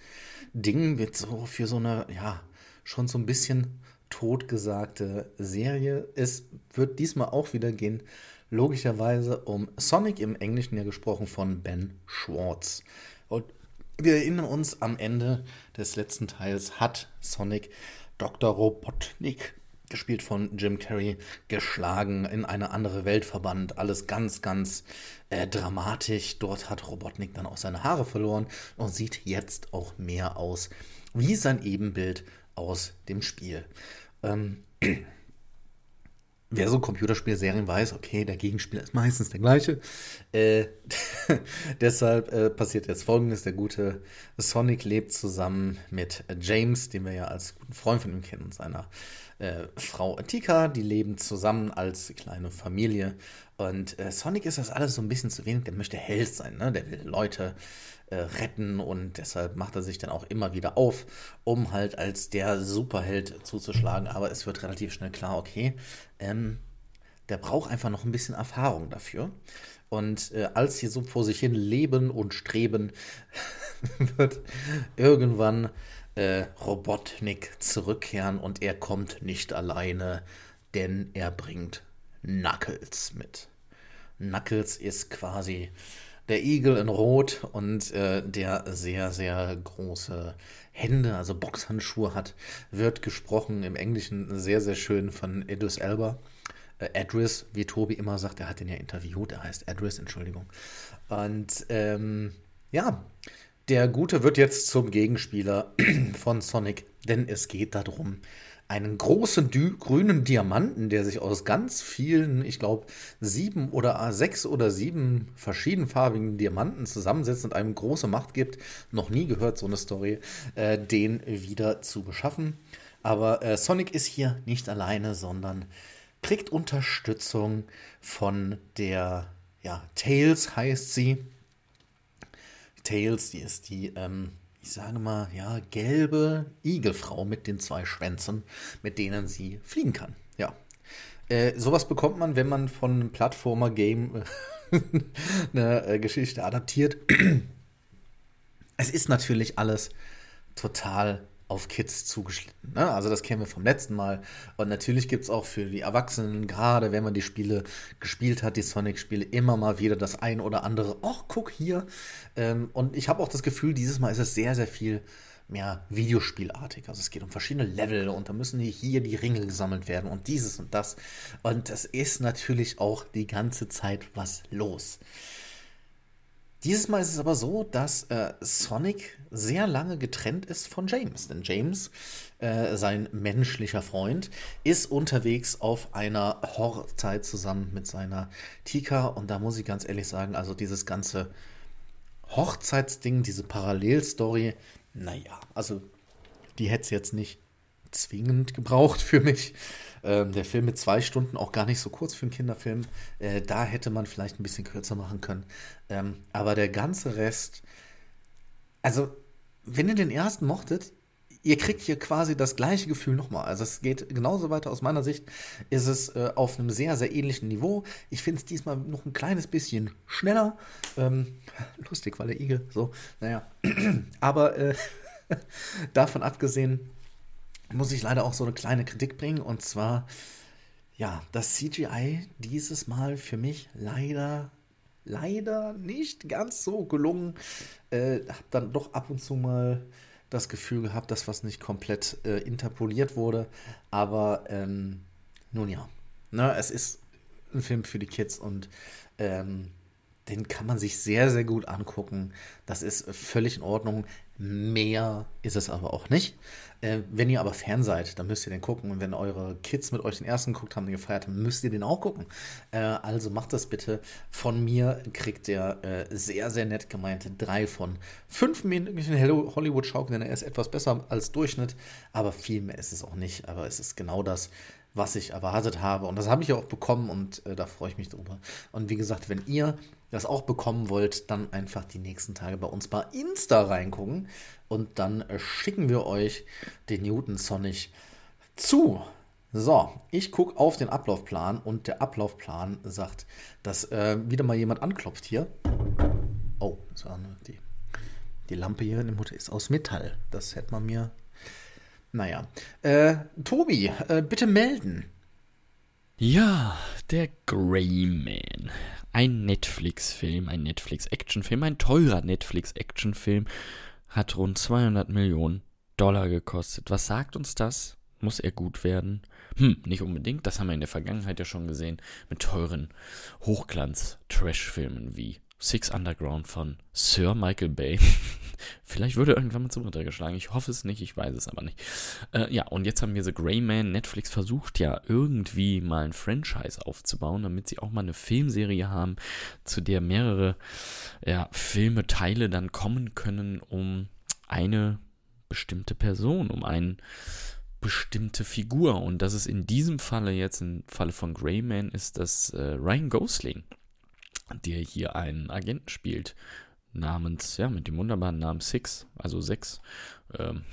Ding mit so für so eine, ja, schon so ein bisschen totgesagte Serie. Es wird diesmal auch wieder gehen, logischerweise um Sonic im Englischen ja gesprochen von Ben Schwartz. Wir erinnern uns, am Ende des letzten Teils hat Sonic Dr. Robotnik, gespielt von Jim Carrey, geschlagen, in eine andere Welt verbannt. Alles ganz, ganz äh, dramatisch. Dort hat Robotnik dann auch seine Haare verloren und sieht jetzt auch mehr aus wie sein Ebenbild aus dem Spiel. Ähm, wer so Computerspielserien weiß, okay, der Gegenspieler ist meistens der gleiche. Äh, deshalb äh, passiert jetzt folgendes: Der gute Sonic lebt zusammen mit James, den wir ja als guten Freund von ihm kennen, und seiner äh, Frau Tika. Die leben zusammen als kleine Familie. Und äh, Sonic ist das alles so ein bisschen zu wenig. Der möchte Held sein, ne? Der will Leute äh, retten und deshalb macht er sich dann auch immer wieder auf, um halt als der Superheld zuzuschlagen. Aber es wird relativ schnell klar, okay, ähm, der braucht einfach noch ein bisschen Erfahrung dafür. Und äh, als sie so vor sich hin leben und streben, wird irgendwann äh, Robotnik zurückkehren und er kommt nicht alleine, denn er bringt Knuckles mit. Knuckles ist quasi der Igel in Rot und äh, der sehr, sehr große Hände, also Boxhandschuhe hat, wird gesprochen im Englischen sehr, sehr schön von Idris Elba. Äh, Adris, wie Tobi immer sagt, er hat den ja interviewt, er heißt Adris, Entschuldigung. Und ähm, ja, der Gute wird jetzt zum Gegenspieler von Sonic, denn es geht darum, einen großen grünen Diamanten, der sich aus ganz vielen, ich glaube, sieben oder sechs oder sieben verschiedenfarbigen Diamanten zusammensetzt und einem große Macht gibt. Noch nie gehört so eine Story, äh, den wieder zu beschaffen. Aber äh, Sonic ist hier nicht alleine, sondern kriegt Unterstützung von der, ja, Tails heißt sie. Tails, die ist die, ähm, ich sage mal, ja, gelbe Igelfrau mit den zwei Schwänzen, mit denen sie fliegen kann. Ja. Äh, sowas bekommt man, wenn man von einem Plattformer-Game eine äh, Geschichte adaptiert. es ist natürlich alles total auf Kids zugeschnitten. Ne? Also das kennen wir vom letzten Mal. Und natürlich gibt es auch für die Erwachsenen, gerade wenn man die Spiele gespielt hat, die Sonic-Spiele, immer mal wieder das ein oder andere, ach, guck hier. Ähm, und ich habe auch das Gefühl, dieses Mal ist es sehr, sehr viel mehr Videospielartig. Also es geht um verschiedene Level und da müssen hier die Ringe gesammelt werden und dieses und das. Und es ist natürlich auch die ganze Zeit was los. Dieses Mal ist es aber so, dass äh, Sonic sehr lange getrennt ist von James. Denn James, äh, sein menschlicher Freund, ist unterwegs auf einer Hochzeit zusammen mit seiner Tika. Und da muss ich ganz ehrlich sagen, also dieses ganze Hochzeitsding, diese Parallelstory, naja, also die hätte es jetzt nicht zwingend gebraucht für mich. Ähm, der Film mit zwei Stunden, auch gar nicht so kurz für einen Kinderfilm. Äh, da hätte man vielleicht ein bisschen kürzer machen können. Ähm, aber der ganze Rest, also, wenn ihr den ersten mochtet, ihr kriegt hier quasi das gleiche Gefühl nochmal. Also es geht genauso weiter. Aus meiner Sicht ist es äh, auf einem sehr, sehr ähnlichen Niveau. Ich finde es diesmal noch ein kleines bisschen schneller. Ähm, lustig, weil der Igel so, naja. Aber äh, davon abgesehen muss ich leider auch so eine kleine Kritik bringen. Und zwar, ja, das CGI dieses Mal für mich leider leider nicht ganz so gelungen. Äh, hab dann doch ab und zu mal das Gefühl gehabt, dass was nicht komplett äh, interpoliert wurde. Aber ähm, nun ja, ne, es ist ein Film für die Kids und ähm, den kann man sich sehr, sehr gut angucken. Das ist völlig in Ordnung. Mehr ist es aber auch nicht. Äh, wenn ihr aber Fan seid, dann müsst ihr den gucken. Und wenn eure Kids mit euch den ersten geguckt haben, den gefeiert haben, müsst ihr den auch gucken. Äh, also macht das bitte. Von mir kriegt der äh, sehr, sehr nett gemeinte drei von fünf Minuten Hollywood schaukeln, denn er ist etwas besser als Durchschnitt. Aber viel mehr ist es auch nicht. Aber es ist genau das, was ich erwartet habe. Und das habe ich auch bekommen und äh, da freue ich mich drüber. Und wie gesagt, wenn ihr das auch bekommen wollt, dann einfach die nächsten Tage bei uns bei Insta reingucken und dann äh, schicken wir euch den Newton Sonic zu. So, ich gucke auf den Ablaufplan und der Ablaufplan sagt, dass äh, wieder mal jemand anklopft hier. Oh, das war die, die Lampe hier in dem Hotel ist aus Metall. Das hätte man mir. Naja. Äh, Tobi, äh, bitte melden. Ja, der Grey Man. Ein Netflix-Film, ein Netflix-Actionfilm, ein teurer Netflix-Actionfilm, hat rund 200 Millionen Dollar gekostet. Was sagt uns das? Muss er gut werden? Hm, nicht unbedingt. Das haben wir in der Vergangenheit ja schon gesehen mit teuren Hochglanz-Trash-Filmen wie Six Underground von Sir Michael Bay. Vielleicht würde irgendwann mal zum runtergeschlagen. Ich hoffe es nicht, ich weiß es aber nicht. Äh, ja, und jetzt haben wir The Grey Man. Netflix versucht ja irgendwie mal ein Franchise aufzubauen, damit sie auch mal eine Filmserie haben, zu der mehrere ja, Filme, Teile dann kommen können, um eine bestimmte Person, um eine bestimmte Figur. Und das ist in diesem Falle jetzt, im Falle von Grey Man, ist das äh, Ryan Gosling der hier einen Agenten spielt, namens, ja, mit dem wunderbaren Namen Six, also Sechs. Ähm,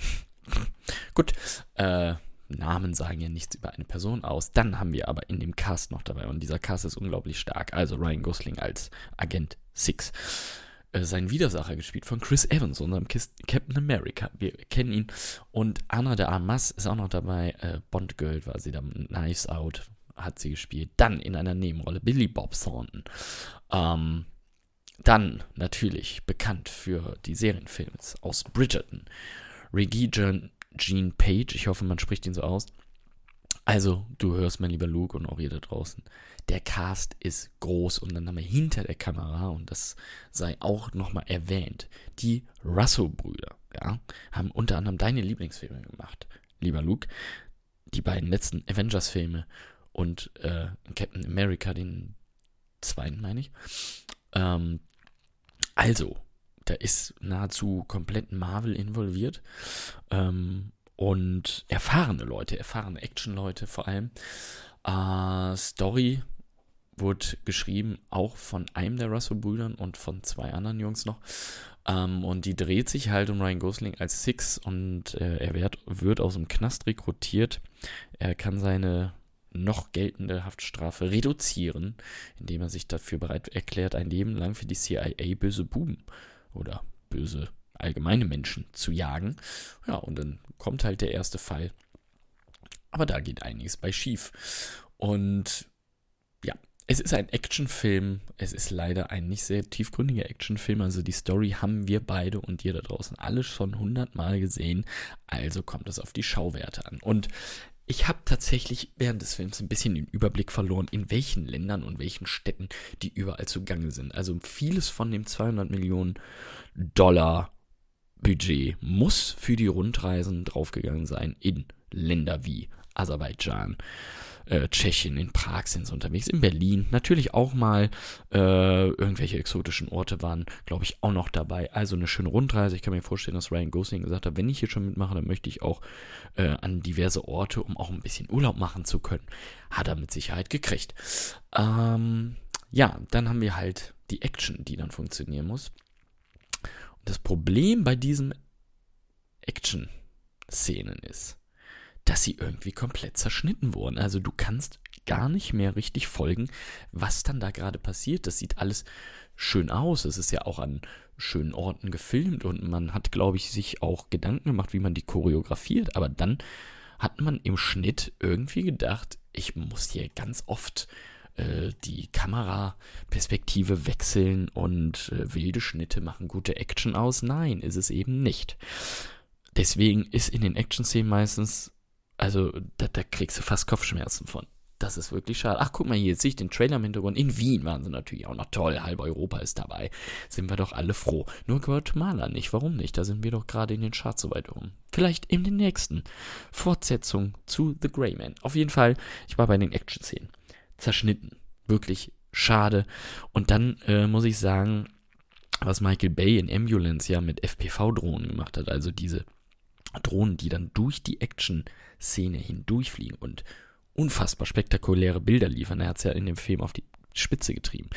gut, äh, Namen sagen ja nichts über eine Person aus. Dann haben wir aber in dem Cast noch dabei, und dieser Cast ist unglaublich stark. Also Ryan Gosling als Agent Six. Äh, sein Widersacher gespielt von Chris Evans, unserem Captain America. Wir kennen ihn. Und Anna de Armas ist auch noch dabei. Äh, Bond Girl war sie da. Knives Out hat sie gespielt. Dann in einer Nebenrolle Billy Bob Thornton. Ähm, dann natürlich bekannt für die Serienfilme aus Bridgerton. Regie Jean Page, ich hoffe, man spricht ihn so aus. Also, du hörst, mein lieber Luke und auch ihr da draußen. Der Cast ist groß und dann haben wir hinter der Kamera, und das sei auch nochmal erwähnt, die Russo-Brüder, ja, haben unter anderem deine Lieblingsfilme gemacht, lieber Luke. Die beiden letzten Avengers-Filme und äh, Captain America, den zweiten, meine ich. Ähm, also, da ist nahezu komplett Marvel involviert. Ähm, und erfahrene Leute, erfahrene Action-Leute vor allem. Äh, Story wurde geschrieben auch von einem der Russell-Brüdern und von zwei anderen Jungs noch. Ähm, und die dreht sich halt um Ryan Gosling als Six und äh, er wird, wird aus dem Knast rekrutiert. Er kann seine noch geltende Haftstrafe reduzieren, indem er sich dafür bereit erklärt, ein Leben lang für die CIA böse Buben oder böse allgemeine Menschen zu jagen. Ja, und dann kommt halt der erste Fall. Aber da geht einiges bei schief. Und ja, es ist ein Actionfilm. Es ist leider ein nicht sehr tiefgründiger Actionfilm. Also die Story haben wir beide und ihr da draußen alle schon hundertmal gesehen. Also kommt es auf die Schauwerte an. Und ich habe tatsächlich während des Films ein bisschen den Überblick verloren, in welchen Ländern und welchen Städten die überall zugange sind. Also vieles von dem 200 Millionen Dollar Budget muss für die Rundreisen draufgegangen sein in Länder wie Aserbaidschan, äh, Tschechien, in Prag sind sie unterwegs, in Berlin natürlich auch mal äh, irgendwelche exotischen Orte waren, glaube ich, auch noch dabei. Also eine schöne Rundreise. Ich kann mir vorstellen, dass Ryan Gosling gesagt hat, wenn ich hier schon mitmache, dann möchte ich auch äh, an diverse Orte, um auch ein bisschen Urlaub machen zu können. Hat er mit Sicherheit gekriegt. Ähm, ja, dann haben wir halt die Action, die dann funktionieren muss. Und das Problem bei diesem Action Szenen ist, dass sie irgendwie komplett zerschnitten wurden. Also du kannst gar nicht mehr richtig folgen, was dann da gerade passiert. Das sieht alles schön aus. Es ist ja auch an schönen Orten gefilmt und man hat, glaube ich, sich auch Gedanken gemacht, wie man die choreografiert. Aber dann hat man im Schnitt irgendwie gedacht, ich muss hier ganz oft äh, die Kameraperspektive wechseln und äh, wilde Schnitte machen gute Action aus. Nein, ist es eben nicht. Deswegen ist in den Action-Szenen meistens, also da, da kriegst du fast Kopfschmerzen von. Das ist wirklich schade. Ach, guck mal hier, jetzt sehe ich den Trailer im Hintergrund. In Wien waren sie natürlich auch noch toll. Halb Europa ist dabei. Sind wir doch alle froh. Nur Guatemala nicht. Warum nicht? Da sind wir doch gerade in den Charts so weit rum. Vielleicht in den nächsten. Fortsetzung zu The Grey Man. Auf jeden Fall, ich war bei den Action-Szenen. Zerschnitten. Wirklich schade. Und dann äh, muss ich sagen, was Michael Bay in Ambulance ja mit FPV-Drohnen gemacht hat. Also diese Drohnen, die dann durch die Action-Szene hindurchfliegen und unfassbar spektakuläre Bilder liefern. Er hat es ja in dem Film auf die Spitze getrieben.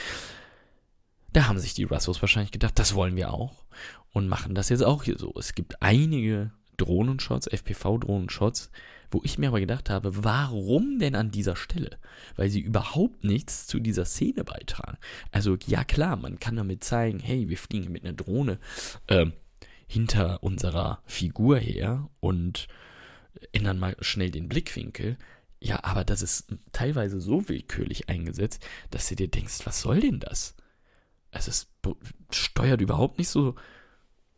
Da haben sich die Russos wahrscheinlich gedacht, das wollen wir auch und machen das jetzt auch hier so. Es gibt einige Drohnenshots, FPV-Drohnenshots, wo ich mir aber gedacht habe, warum denn an dieser Stelle? Weil sie überhaupt nichts zu dieser Szene beitragen. Also ja klar, man kann damit zeigen, hey, wir fliegen mit einer Drohne äh, hinter unserer Figur her und ändern mal schnell den Blickwinkel. Ja, aber das ist teilweise so willkürlich eingesetzt, dass du dir denkst, was soll denn das? Also es steuert überhaupt nicht so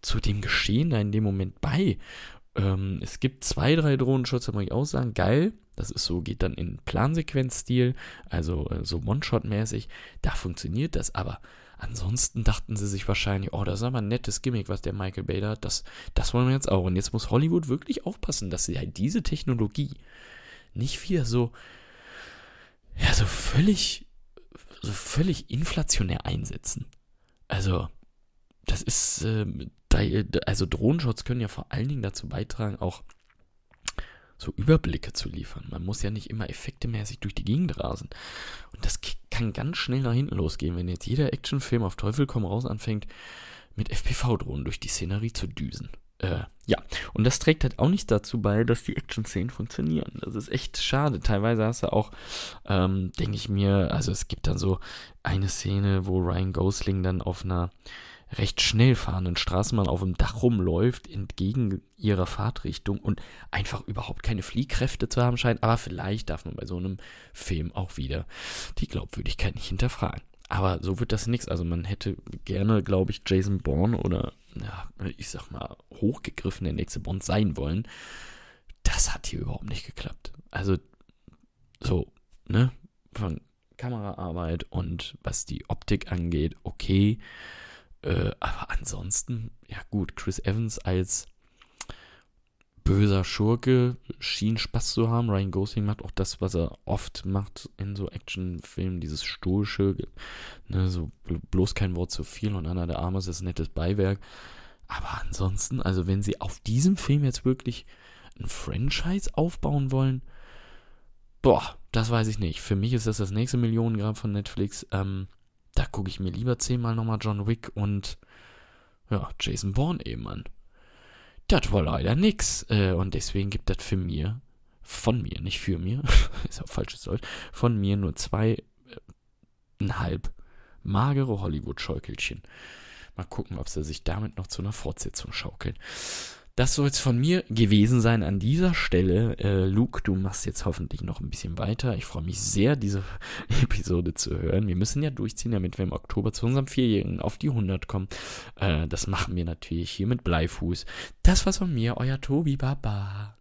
zu dem Geschehen da in dem Moment bei. Ähm, es gibt zwei, drei Drohnenshots, da muss ich auch sagen, geil. Das ist so, geht dann in Plansequenzstil, also äh, so One-Shot-mäßig. Da funktioniert das, aber ansonsten dachten sie sich wahrscheinlich, oh, das ist aber ein nettes Gimmick, was der Michael Bay da hat. Das, das wollen wir jetzt auch. Und jetzt muss Hollywood wirklich aufpassen, dass sie halt diese Technologie nicht wieder so, ja, so völlig, so völlig inflationär einsetzen. Also, das ist, äh, also Drohnenshots können ja vor allen Dingen dazu beitragen, auch so Überblicke zu liefern. Man muss ja nicht immer effektemäßig durch die Gegend rasen. Und das kann ganz schnell nach hinten losgehen, wenn jetzt jeder Actionfilm auf Teufel komm raus anfängt, mit FPV-Drohnen durch die Szenerie zu düsen. Äh, ja, und das trägt halt auch nicht dazu bei, dass die Action-Szenen funktionieren. Das ist echt schade. Teilweise hast du auch, ähm, denke ich mir, also es gibt dann so eine Szene, wo Ryan Gosling dann auf einer recht schnell fahrenden Straßenbahn auf dem Dach rumläuft, entgegen ihrer Fahrtrichtung und einfach überhaupt keine Fliehkräfte zu haben scheint. Aber vielleicht darf man bei so einem Film auch wieder die Glaubwürdigkeit nicht hinterfragen. Aber so wird das nichts. Also man hätte gerne, glaube ich, Jason Bourne oder, ja, ich sag mal, hochgegriffen der nächste Bond sein wollen. Das hat hier überhaupt nicht geklappt. Also so, ne, von Kameraarbeit und was die Optik angeht, okay. Äh, aber ansonsten, ja gut, Chris Evans als böser Schurke schien Spaß zu haben. Ryan Gosling macht auch das, was er oft macht in so Actionfilmen, dieses stoische, ne, so bloß kein Wort zu viel und einer der Arme ist ein nettes Beiwerk. Aber ansonsten, also wenn sie auf diesem Film jetzt wirklich ein Franchise aufbauen wollen, boah, das weiß ich nicht. Für mich ist das das nächste Millionengrab von Netflix. Ähm, da gucke ich mir lieber zehnmal nochmal John Wick und ja, Jason Bourne eben an das war leider nix. Äh, und deswegen gibt das für mir, von mir, nicht für mir, ist auch falsches Deutsch, von mir nur zwei, äh, halb magere Hollywood-Schaukelchen. Mal gucken, ob sie sich damit noch zu einer Fortsetzung schaukeln. Das soll es von mir gewesen sein an dieser Stelle. Äh, Luke, du machst jetzt hoffentlich noch ein bisschen weiter. Ich freue mich sehr, diese Episode zu hören. Wir müssen ja durchziehen, damit wir im Oktober zu unserem Vierjährigen auf die 100 kommen. Äh, das machen wir natürlich hier mit Bleifuß. Das war's von mir, euer Tobi Baba.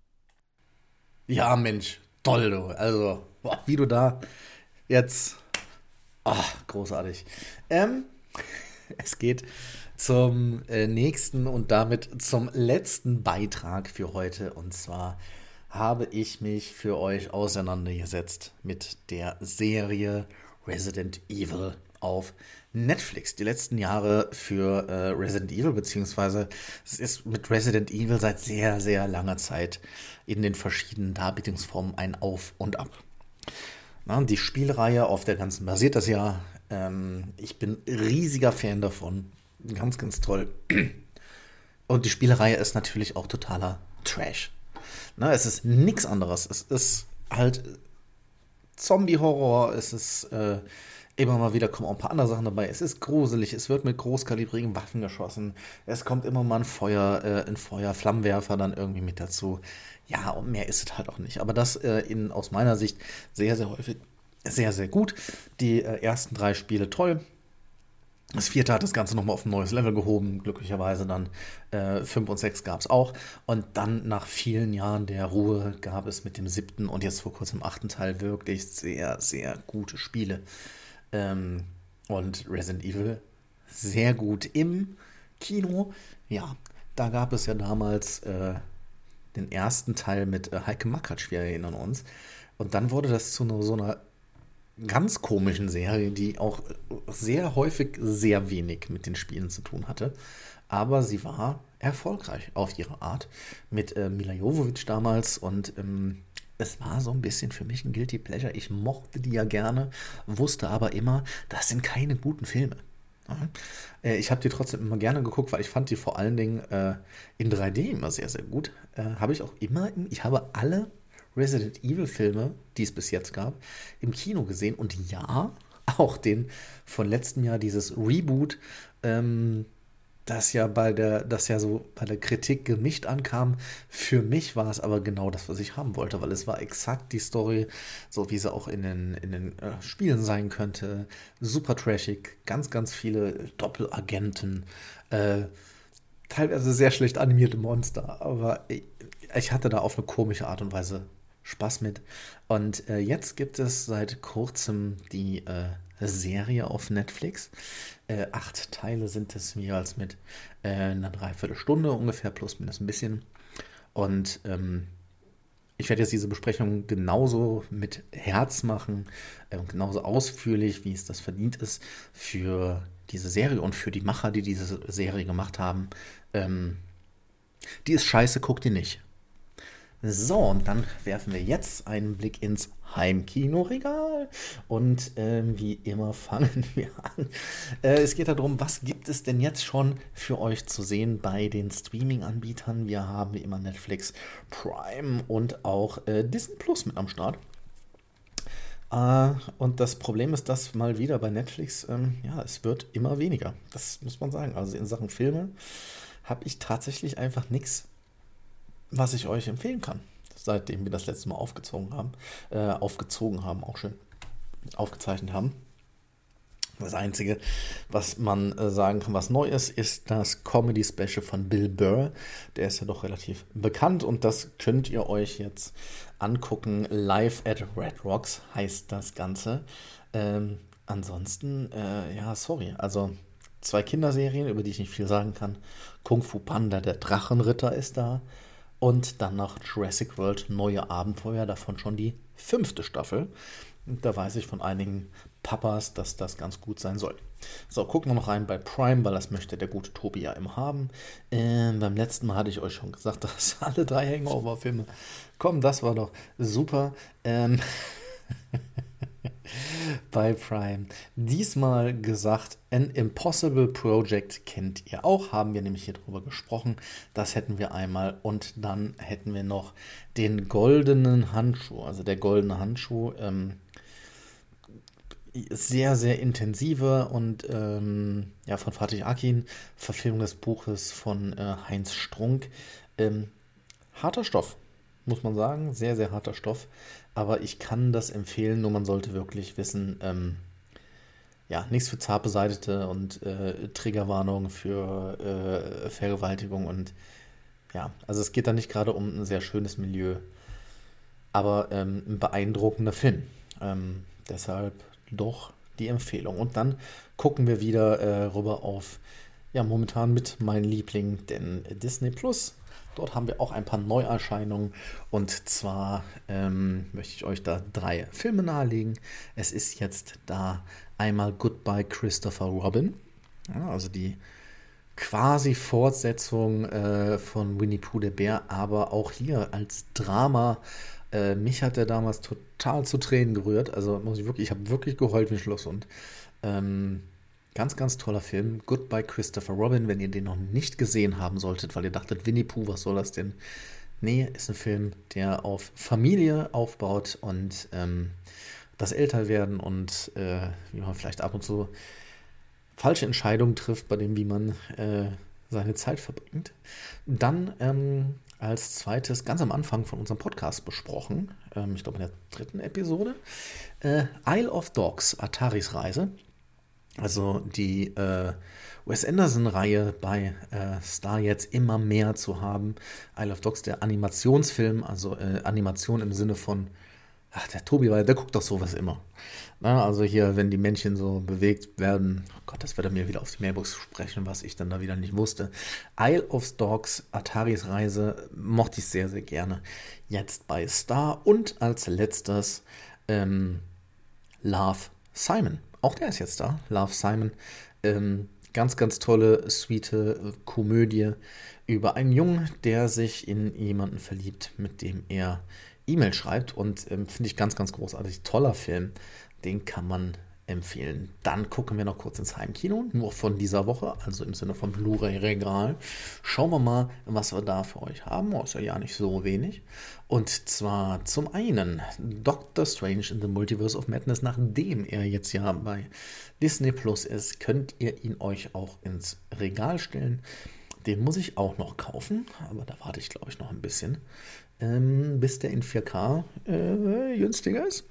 Ja, Mensch, toll, du. Also, boah, wie du da jetzt. Ach, großartig. Ähm, es geht zum äh, nächsten und damit zum letzten Beitrag für heute. Und zwar habe ich mich für euch auseinandergesetzt mit der Serie Resident Evil auf Netflix. Die letzten Jahre für äh, Resident Evil, beziehungsweise es ist mit Resident Evil seit sehr, sehr langer Zeit in den verschiedenen Darbietungsformen ein Auf und Ab. Na, die Spielreihe auf der ganzen basiert das ja. Ähm, ich bin riesiger Fan davon. Ganz, ganz toll. Und die Spielereihe ist natürlich auch totaler Trash. Na, es ist nichts anderes. Es ist halt Zombie-Horror, es ist äh, immer mal wieder kommen auch ein paar andere Sachen dabei. Es ist gruselig, es wird mit großkalibrigen Waffen geschossen, es kommt immer mal ein Feuer, äh, ein Feuer, Flammenwerfer dann irgendwie mit dazu. Ja, und mehr ist es halt auch nicht. Aber das äh, in, aus meiner Sicht sehr, sehr häufig sehr, sehr gut. Die äh, ersten drei Spiele toll. Das vierte hat das Ganze nochmal auf ein neues Level gehoben, glücklicherweise dann. Äh, fünf und sechs gab es auch. Und dann nach vielen Jahren der Ruhe gab es mit dem siebten und jetzt vor kurzem achten Teil wirklich sehr, sehr gute Spiele. Ähm, und Resident Evil sehr gut im Kino. Ja, da gab es ja damals äh, den ersten Teil mit äh, Heike Makatsch, wir erinnern uns. Und dann wurde das zu so einer ganz komischen Serie, die auch sehr häufig sehr wenig mit den Spielen zu tun hatte. Aber sie war erfolgreich auf ihre Art mit äh, Mila Jovovich damals und ähm, es war so ein bisschen für mich ein Guilty Pleasure. Ich mochte die ja gerne, wusste aber immer, das sind keine guten Filme. Äh, ich habe die trotzdem immer gerne geguckt, weil ich fand die vor allen Dingen äh, in 3D immer sehr, sehr gut. Äh, habe ich auch immer, ich habe alle Resident Evil Filme, die es bis jetzt gab, im Kino gesehen. Und ja, auch den von letztem Jahr, dieses Reboot, ähm, das ja bei der, das ja so bei der Kritik gemischt ankam. Für mich war es aber genau das, was ich haben wollte, weil es war exakt die Story, so wie sie auch in den, in den äh, Spielen sein könnte. Super trashig, ganz, ganz viele Doppelagenten, äh, teilweise sehr schlecht animierte Monster, aber ich, ich hatte da auf eine komische Art und Weise Spaß mit. Und äh, jetzt gibt es seit kurzem die äh, Serie auf Netflix. Äh, acht Teile sind es jeweils mit äh, einer Dreiviertelstunde ungefähr, plus minus ein bisschen. Und ähm, ich werde jetzt diese Besprechung genauso mit Herz machen äh, genauso ausführlich, wie es das verdient ist, für diese Serie und für die Macher, die diese Serie gemacht haben. Ähm, die ist scheiße, guckt die nicht. So, und dann werfen wir jetzt einen Blick ins Heimkinoregal. Und äh, wie immer fangen wir an. Äh, es geht darum, was gibt es denn jetzt schon für euch zu sehen bei den Streaming-Anbietern? Wir haben wie immer Netflix, Prime und auch äh, Disney Plus mit am Start. Äh, und das Problem ist, dass mal wieder bei Netflix, ähm, ja, es wird immer weniger. Das muss man sagen. Also in Sachen Filme habe ich tatsächlich einfach nichts was ich euch empfehlen kann, seitdem wir das letzte Mal aufgezogen haben, äh, aufgezogen haben, auch schön aufgezeichnet haben. Das Einzige, was man äh, sagen kann, was neu ist, ist das Comedy Special von Bill Burr. Der ist ja doch relativ bekannt und das könnt ihr euch jetzt angucken. Live at Red Rocks heißt das Ganze. Ähm, ansonsten, äh, ja, sorry. Also zwei Kinderserien, über die ich nicht viel sagen kann. Kung Fu Panda, der Drachenritter ist da. Und dann noch Jurassic World Neue Abenteuer, davon schon die fünfte Staffel. Und da weiß ich von einigen Papas, dass das ganz gut sein soll. So, gucken wir noch rein bei Prime, weil das möchte der gute Tobi ja immer haben. Ähm, beim letzten Mal hatte ich euch schon gesagt, dass alle drei Hangover-Filme kommen. Das war doch super. Ähm bei Prime. Diesmal gesagt, An Impossible Project kennt ihr auch, haben wir nämlich hier drüber gesprochen. Das hätten wir einmal und dann hätten wir noch den goldenen Handschuh. Also der goldene Handschuh, ähm, sehr, sehr intensive und ähm, ja, von Fatih Akin, Verfilmung des Buches von äh, Heinz Strunk. Ähm, harter Stoff, muss man sagen, sehr, sehr harter Stoff. Aber ich kann das empfehlen, nur man sollte wirklich wissen, ähm, ja, nichts für zart beseitete und äh, Triggerwarnung für äh, Vergewaltigung und ja, also es geht da nicht gerade um ein sehr schönes Milieu, aber ähm, ein beeindruckender Film. Ähm, deshalb doch die Empfehlung. Und dann gucken wir wieder äh, rüber auf, ja, momentan mit meinem Liebling, denn Disney Plus Dort haben wir auch ein paar Neuerscheinungen. Und zwar ähm, möchte ich euch da drei Filme nahelegen. Es ist jetzt da einmal Goodbye Christopher Robin. Ja, also die quasi Fortsetzung äh, von Winnie Pooh der Bär, aber auch hier als Drama. Äh, mich hat er damals total zu Tränen gerührt. Also muss ich wirklich, ich habe wirklich geheult wie Schluss und ähm, Ganz, ganz toller Film. Goodbye Christopher Robin. Wenn ihr den noch nicht gesehen haben solltet, weil ihr dachtet, Winnie Pooh, was soll das denn? Nee, ist ein Film, der auf Familie aufbaut und ähm, das Älterwerden und äh, wie man vielleicht ab und zu falsche Entscheidungen trifft, bei dem, wie man äh, seine Zeit verbringt. Dann ähm, als zweites ganz am Anfang von unserem Podcast besprochen, ähm, ich glaube in der dritten Episode, äh, Isle of Dogs, Ataris Reise. Also die äh, Wes Anderson-Reihe bei äh, Star jetzt immer mehr zu haben. Isle of Dogs, der Animationsfilm, also äh, Animation im Sinne von, ach, der Tobi, der guckt doch sowas immer. Na, also hier, wenn die Männchen so bewegt werden, oh Gott, das wird er mir wieder auf die Mailbox sprechen, was ich dann da wieder nicht wusste. Isle of Dogs, Ataris Reise, mochte ich sehr, sehr gerne. Jetzt bei Star und als letztes ähm, Love Simon. Auch der ist jetzt da, Love Simon. Ähm, Ganz, ganz tolle, sweete Komödie über einen Jungen, der sich in jemanden verliebt, mit dem er E-Mail schreibt. Und ähm, finde ich ganz, ganz großartig. Toller Film. Den kann man empfehlen. Dann gucken wir noch kurz ins Heimkino, nur von dieser Woche, also im Sinne von Blu-ray-Regal. Schauen wir mal, was wir da für euch haben. Oh, ist ja nicht so wenig. Und zwar zum einen Doctor Strange in the Multiverse of Madness, nachdem er jetzt ja bei Disney Plus ist, könnt ihr ihn euch auch ins Regal stellen. Den muss ich auch noch kaufen, aber da warte ich, glaube ich, noch ein bisschen, ähm, bis der in 4K äh, günstiger ist.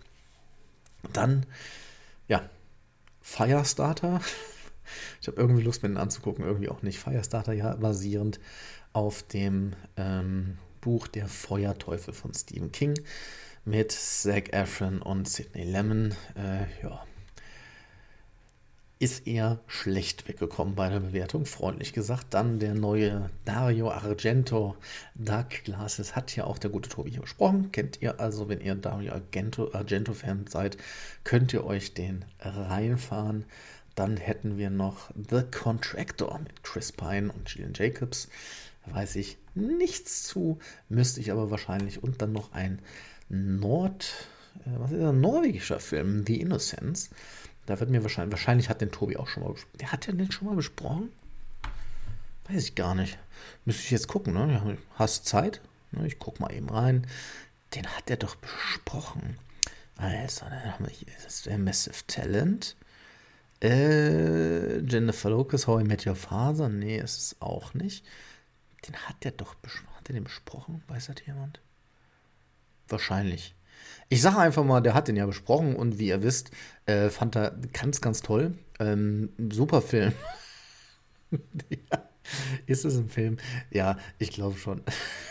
Dann ja, Firestarter. Ich habe irgendwie Lust, mir den anzugucken, irgendwie auch nicht. Firestarter, ja, basierend auf dem ähm, Buch Der Feuerteufel von Stephen King mit Zac Efron und Sidney Lemon. Äh, ja, ist eher schlecht weggekommen bei der Bewertung, freundlich gesagt. Dann der neue Dario Argento Dark Glasses hat ja auch der gute Tobi hier besprochen. Kennt ihr also, wenn ihr Dario Argento, Argento Fan seid, könnt ihr euch den reinfahren. Dann hätten wir noch The Contractor mit Chris Pine und Gillian Jacobs. weiß ich nichts zu, müsste ich aber wahrscheinlich. Und dann noch ein Nord, äh, was ist ein norwegischer Film, The Innocence da wird mir wahrscheinlich, wahrscheinlich hat den Tobi auch schon mal besprochen. Der hat ja den schon mal besprochen? Weiß ich gar nicht. Müsste ich jetzt gucken, ne? Hast Zeit? Ne, ich guck mal eben rein. Den hat er doch besprochen. Also, dann haben wir hier das Massive Talent. Äh, Jennifer Lopez, How I Met Your Father. Nee, ist es auch nicht. Den hat er doch besprochen. Hat er den besprochen? Weiß das jemand? Wahrscheinlich. Ich sage einfach mal, der hat den ja besprochen und wie ihr wisst, äh, fand er ganz, ganz toll. Ähm, super Film. ja. Ist es ein Film? Ja, ich glaube schon.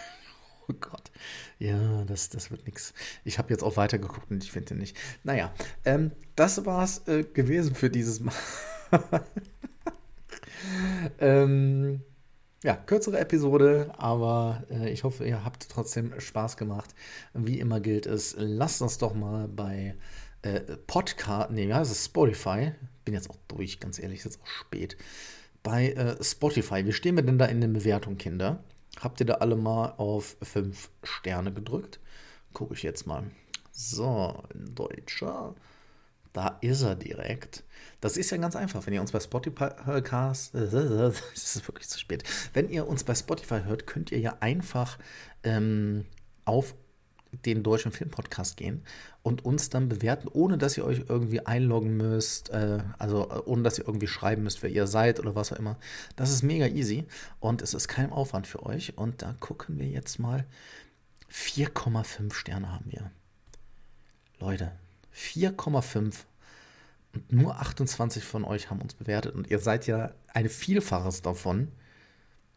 oh Gott. Ja, das, das wird nichts. Ich habe jetzt auch weitergeguckt und ich finde den nicht. Naja, ähm, das war's äh, gewesen für dieses Mal. ähm, ja, kürzere Episode, aber äh, ich hoffe, ihr habt trotzdem Spaß gemacht. Wie immer gilt es, lasst uns doch mal bei äh, Podcast, nee, heißt es, Spotify, bin jetzt auch durch, ganz ehrlich, ist jetzt auch spät. Bei äh, Spotify, wie stehen wir denn da in den Bewertungen, Kinder? Habt ihr da alle mal auf 5 Sterne gedrückt? Gucke ich jetzt mal. So, in Deutscher. Da ist er direkt. Das ist ja ganz einfach. Wenn ihr uns bei Spotify hört, es ist wirklich zu spät. Wenn ihr uns bei Spotify hört, könnt ihr ja einfach ähm, auf den deutschen Filmpodcast gehen und uns dann bewerten, ohne dass ihr euch irgendwie einloggen müsst, äh, also äh, ohne dass ihr irgendwie schreiben müsst, wer ihr seid oder was auch immer. Das ist mega easy und es ist kein Aufwand für euch. Und da gucken wir jetzt mal. 4,5 Sterne haben wir. Leute, 4,5 und nur 28 von euch haben uns bewertet und ihr seid ja ein Vielfaches davon.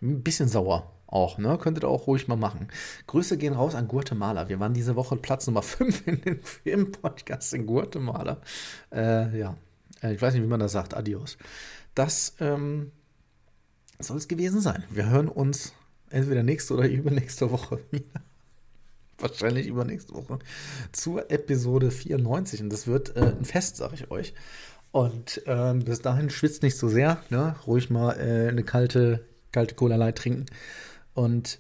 Ein bisschen sauer auch, ne? Könntet ihr auch ruhig mal machen. Grüße gehen raus an Guatemala. Wir waren diese Woche Platz Nummer 5 in den Filmpodcasts in Guatemala. Äh, ja, äh, ich weiß nicht, wie man das sagt. Adios. Das ähm, soll es gewesen sein. Wir hören uns entweder nächste oder übernächste Woche wieder wahrscheinlich übernächste Woche zur Episode 94. Und das wird äh, ein Fest, sag ich euch. Und ähm, bis dahin schwitzt nicht so sehr. Ne? Ruhig mal äh, eine kalte, kalte Cola Light trinken. Und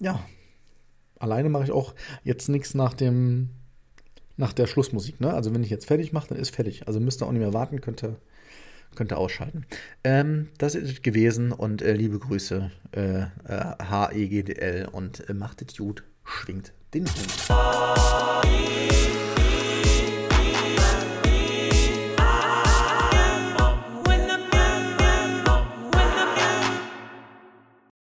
ja, alleine mache ich auch jetzt nichts nach dem nach der Schlussmusik. Ne? Also wenn ich jetzt fertig mache, dann ist fertig. Also müsst ihr auch nicht mehr warten, könnt ihr, könnt ihr ausschalten. Ähm, das ist es gewesen und äh, liebe Grüße, äh, äh, HEGDL und äh, macht es gut, schwingt den Hut.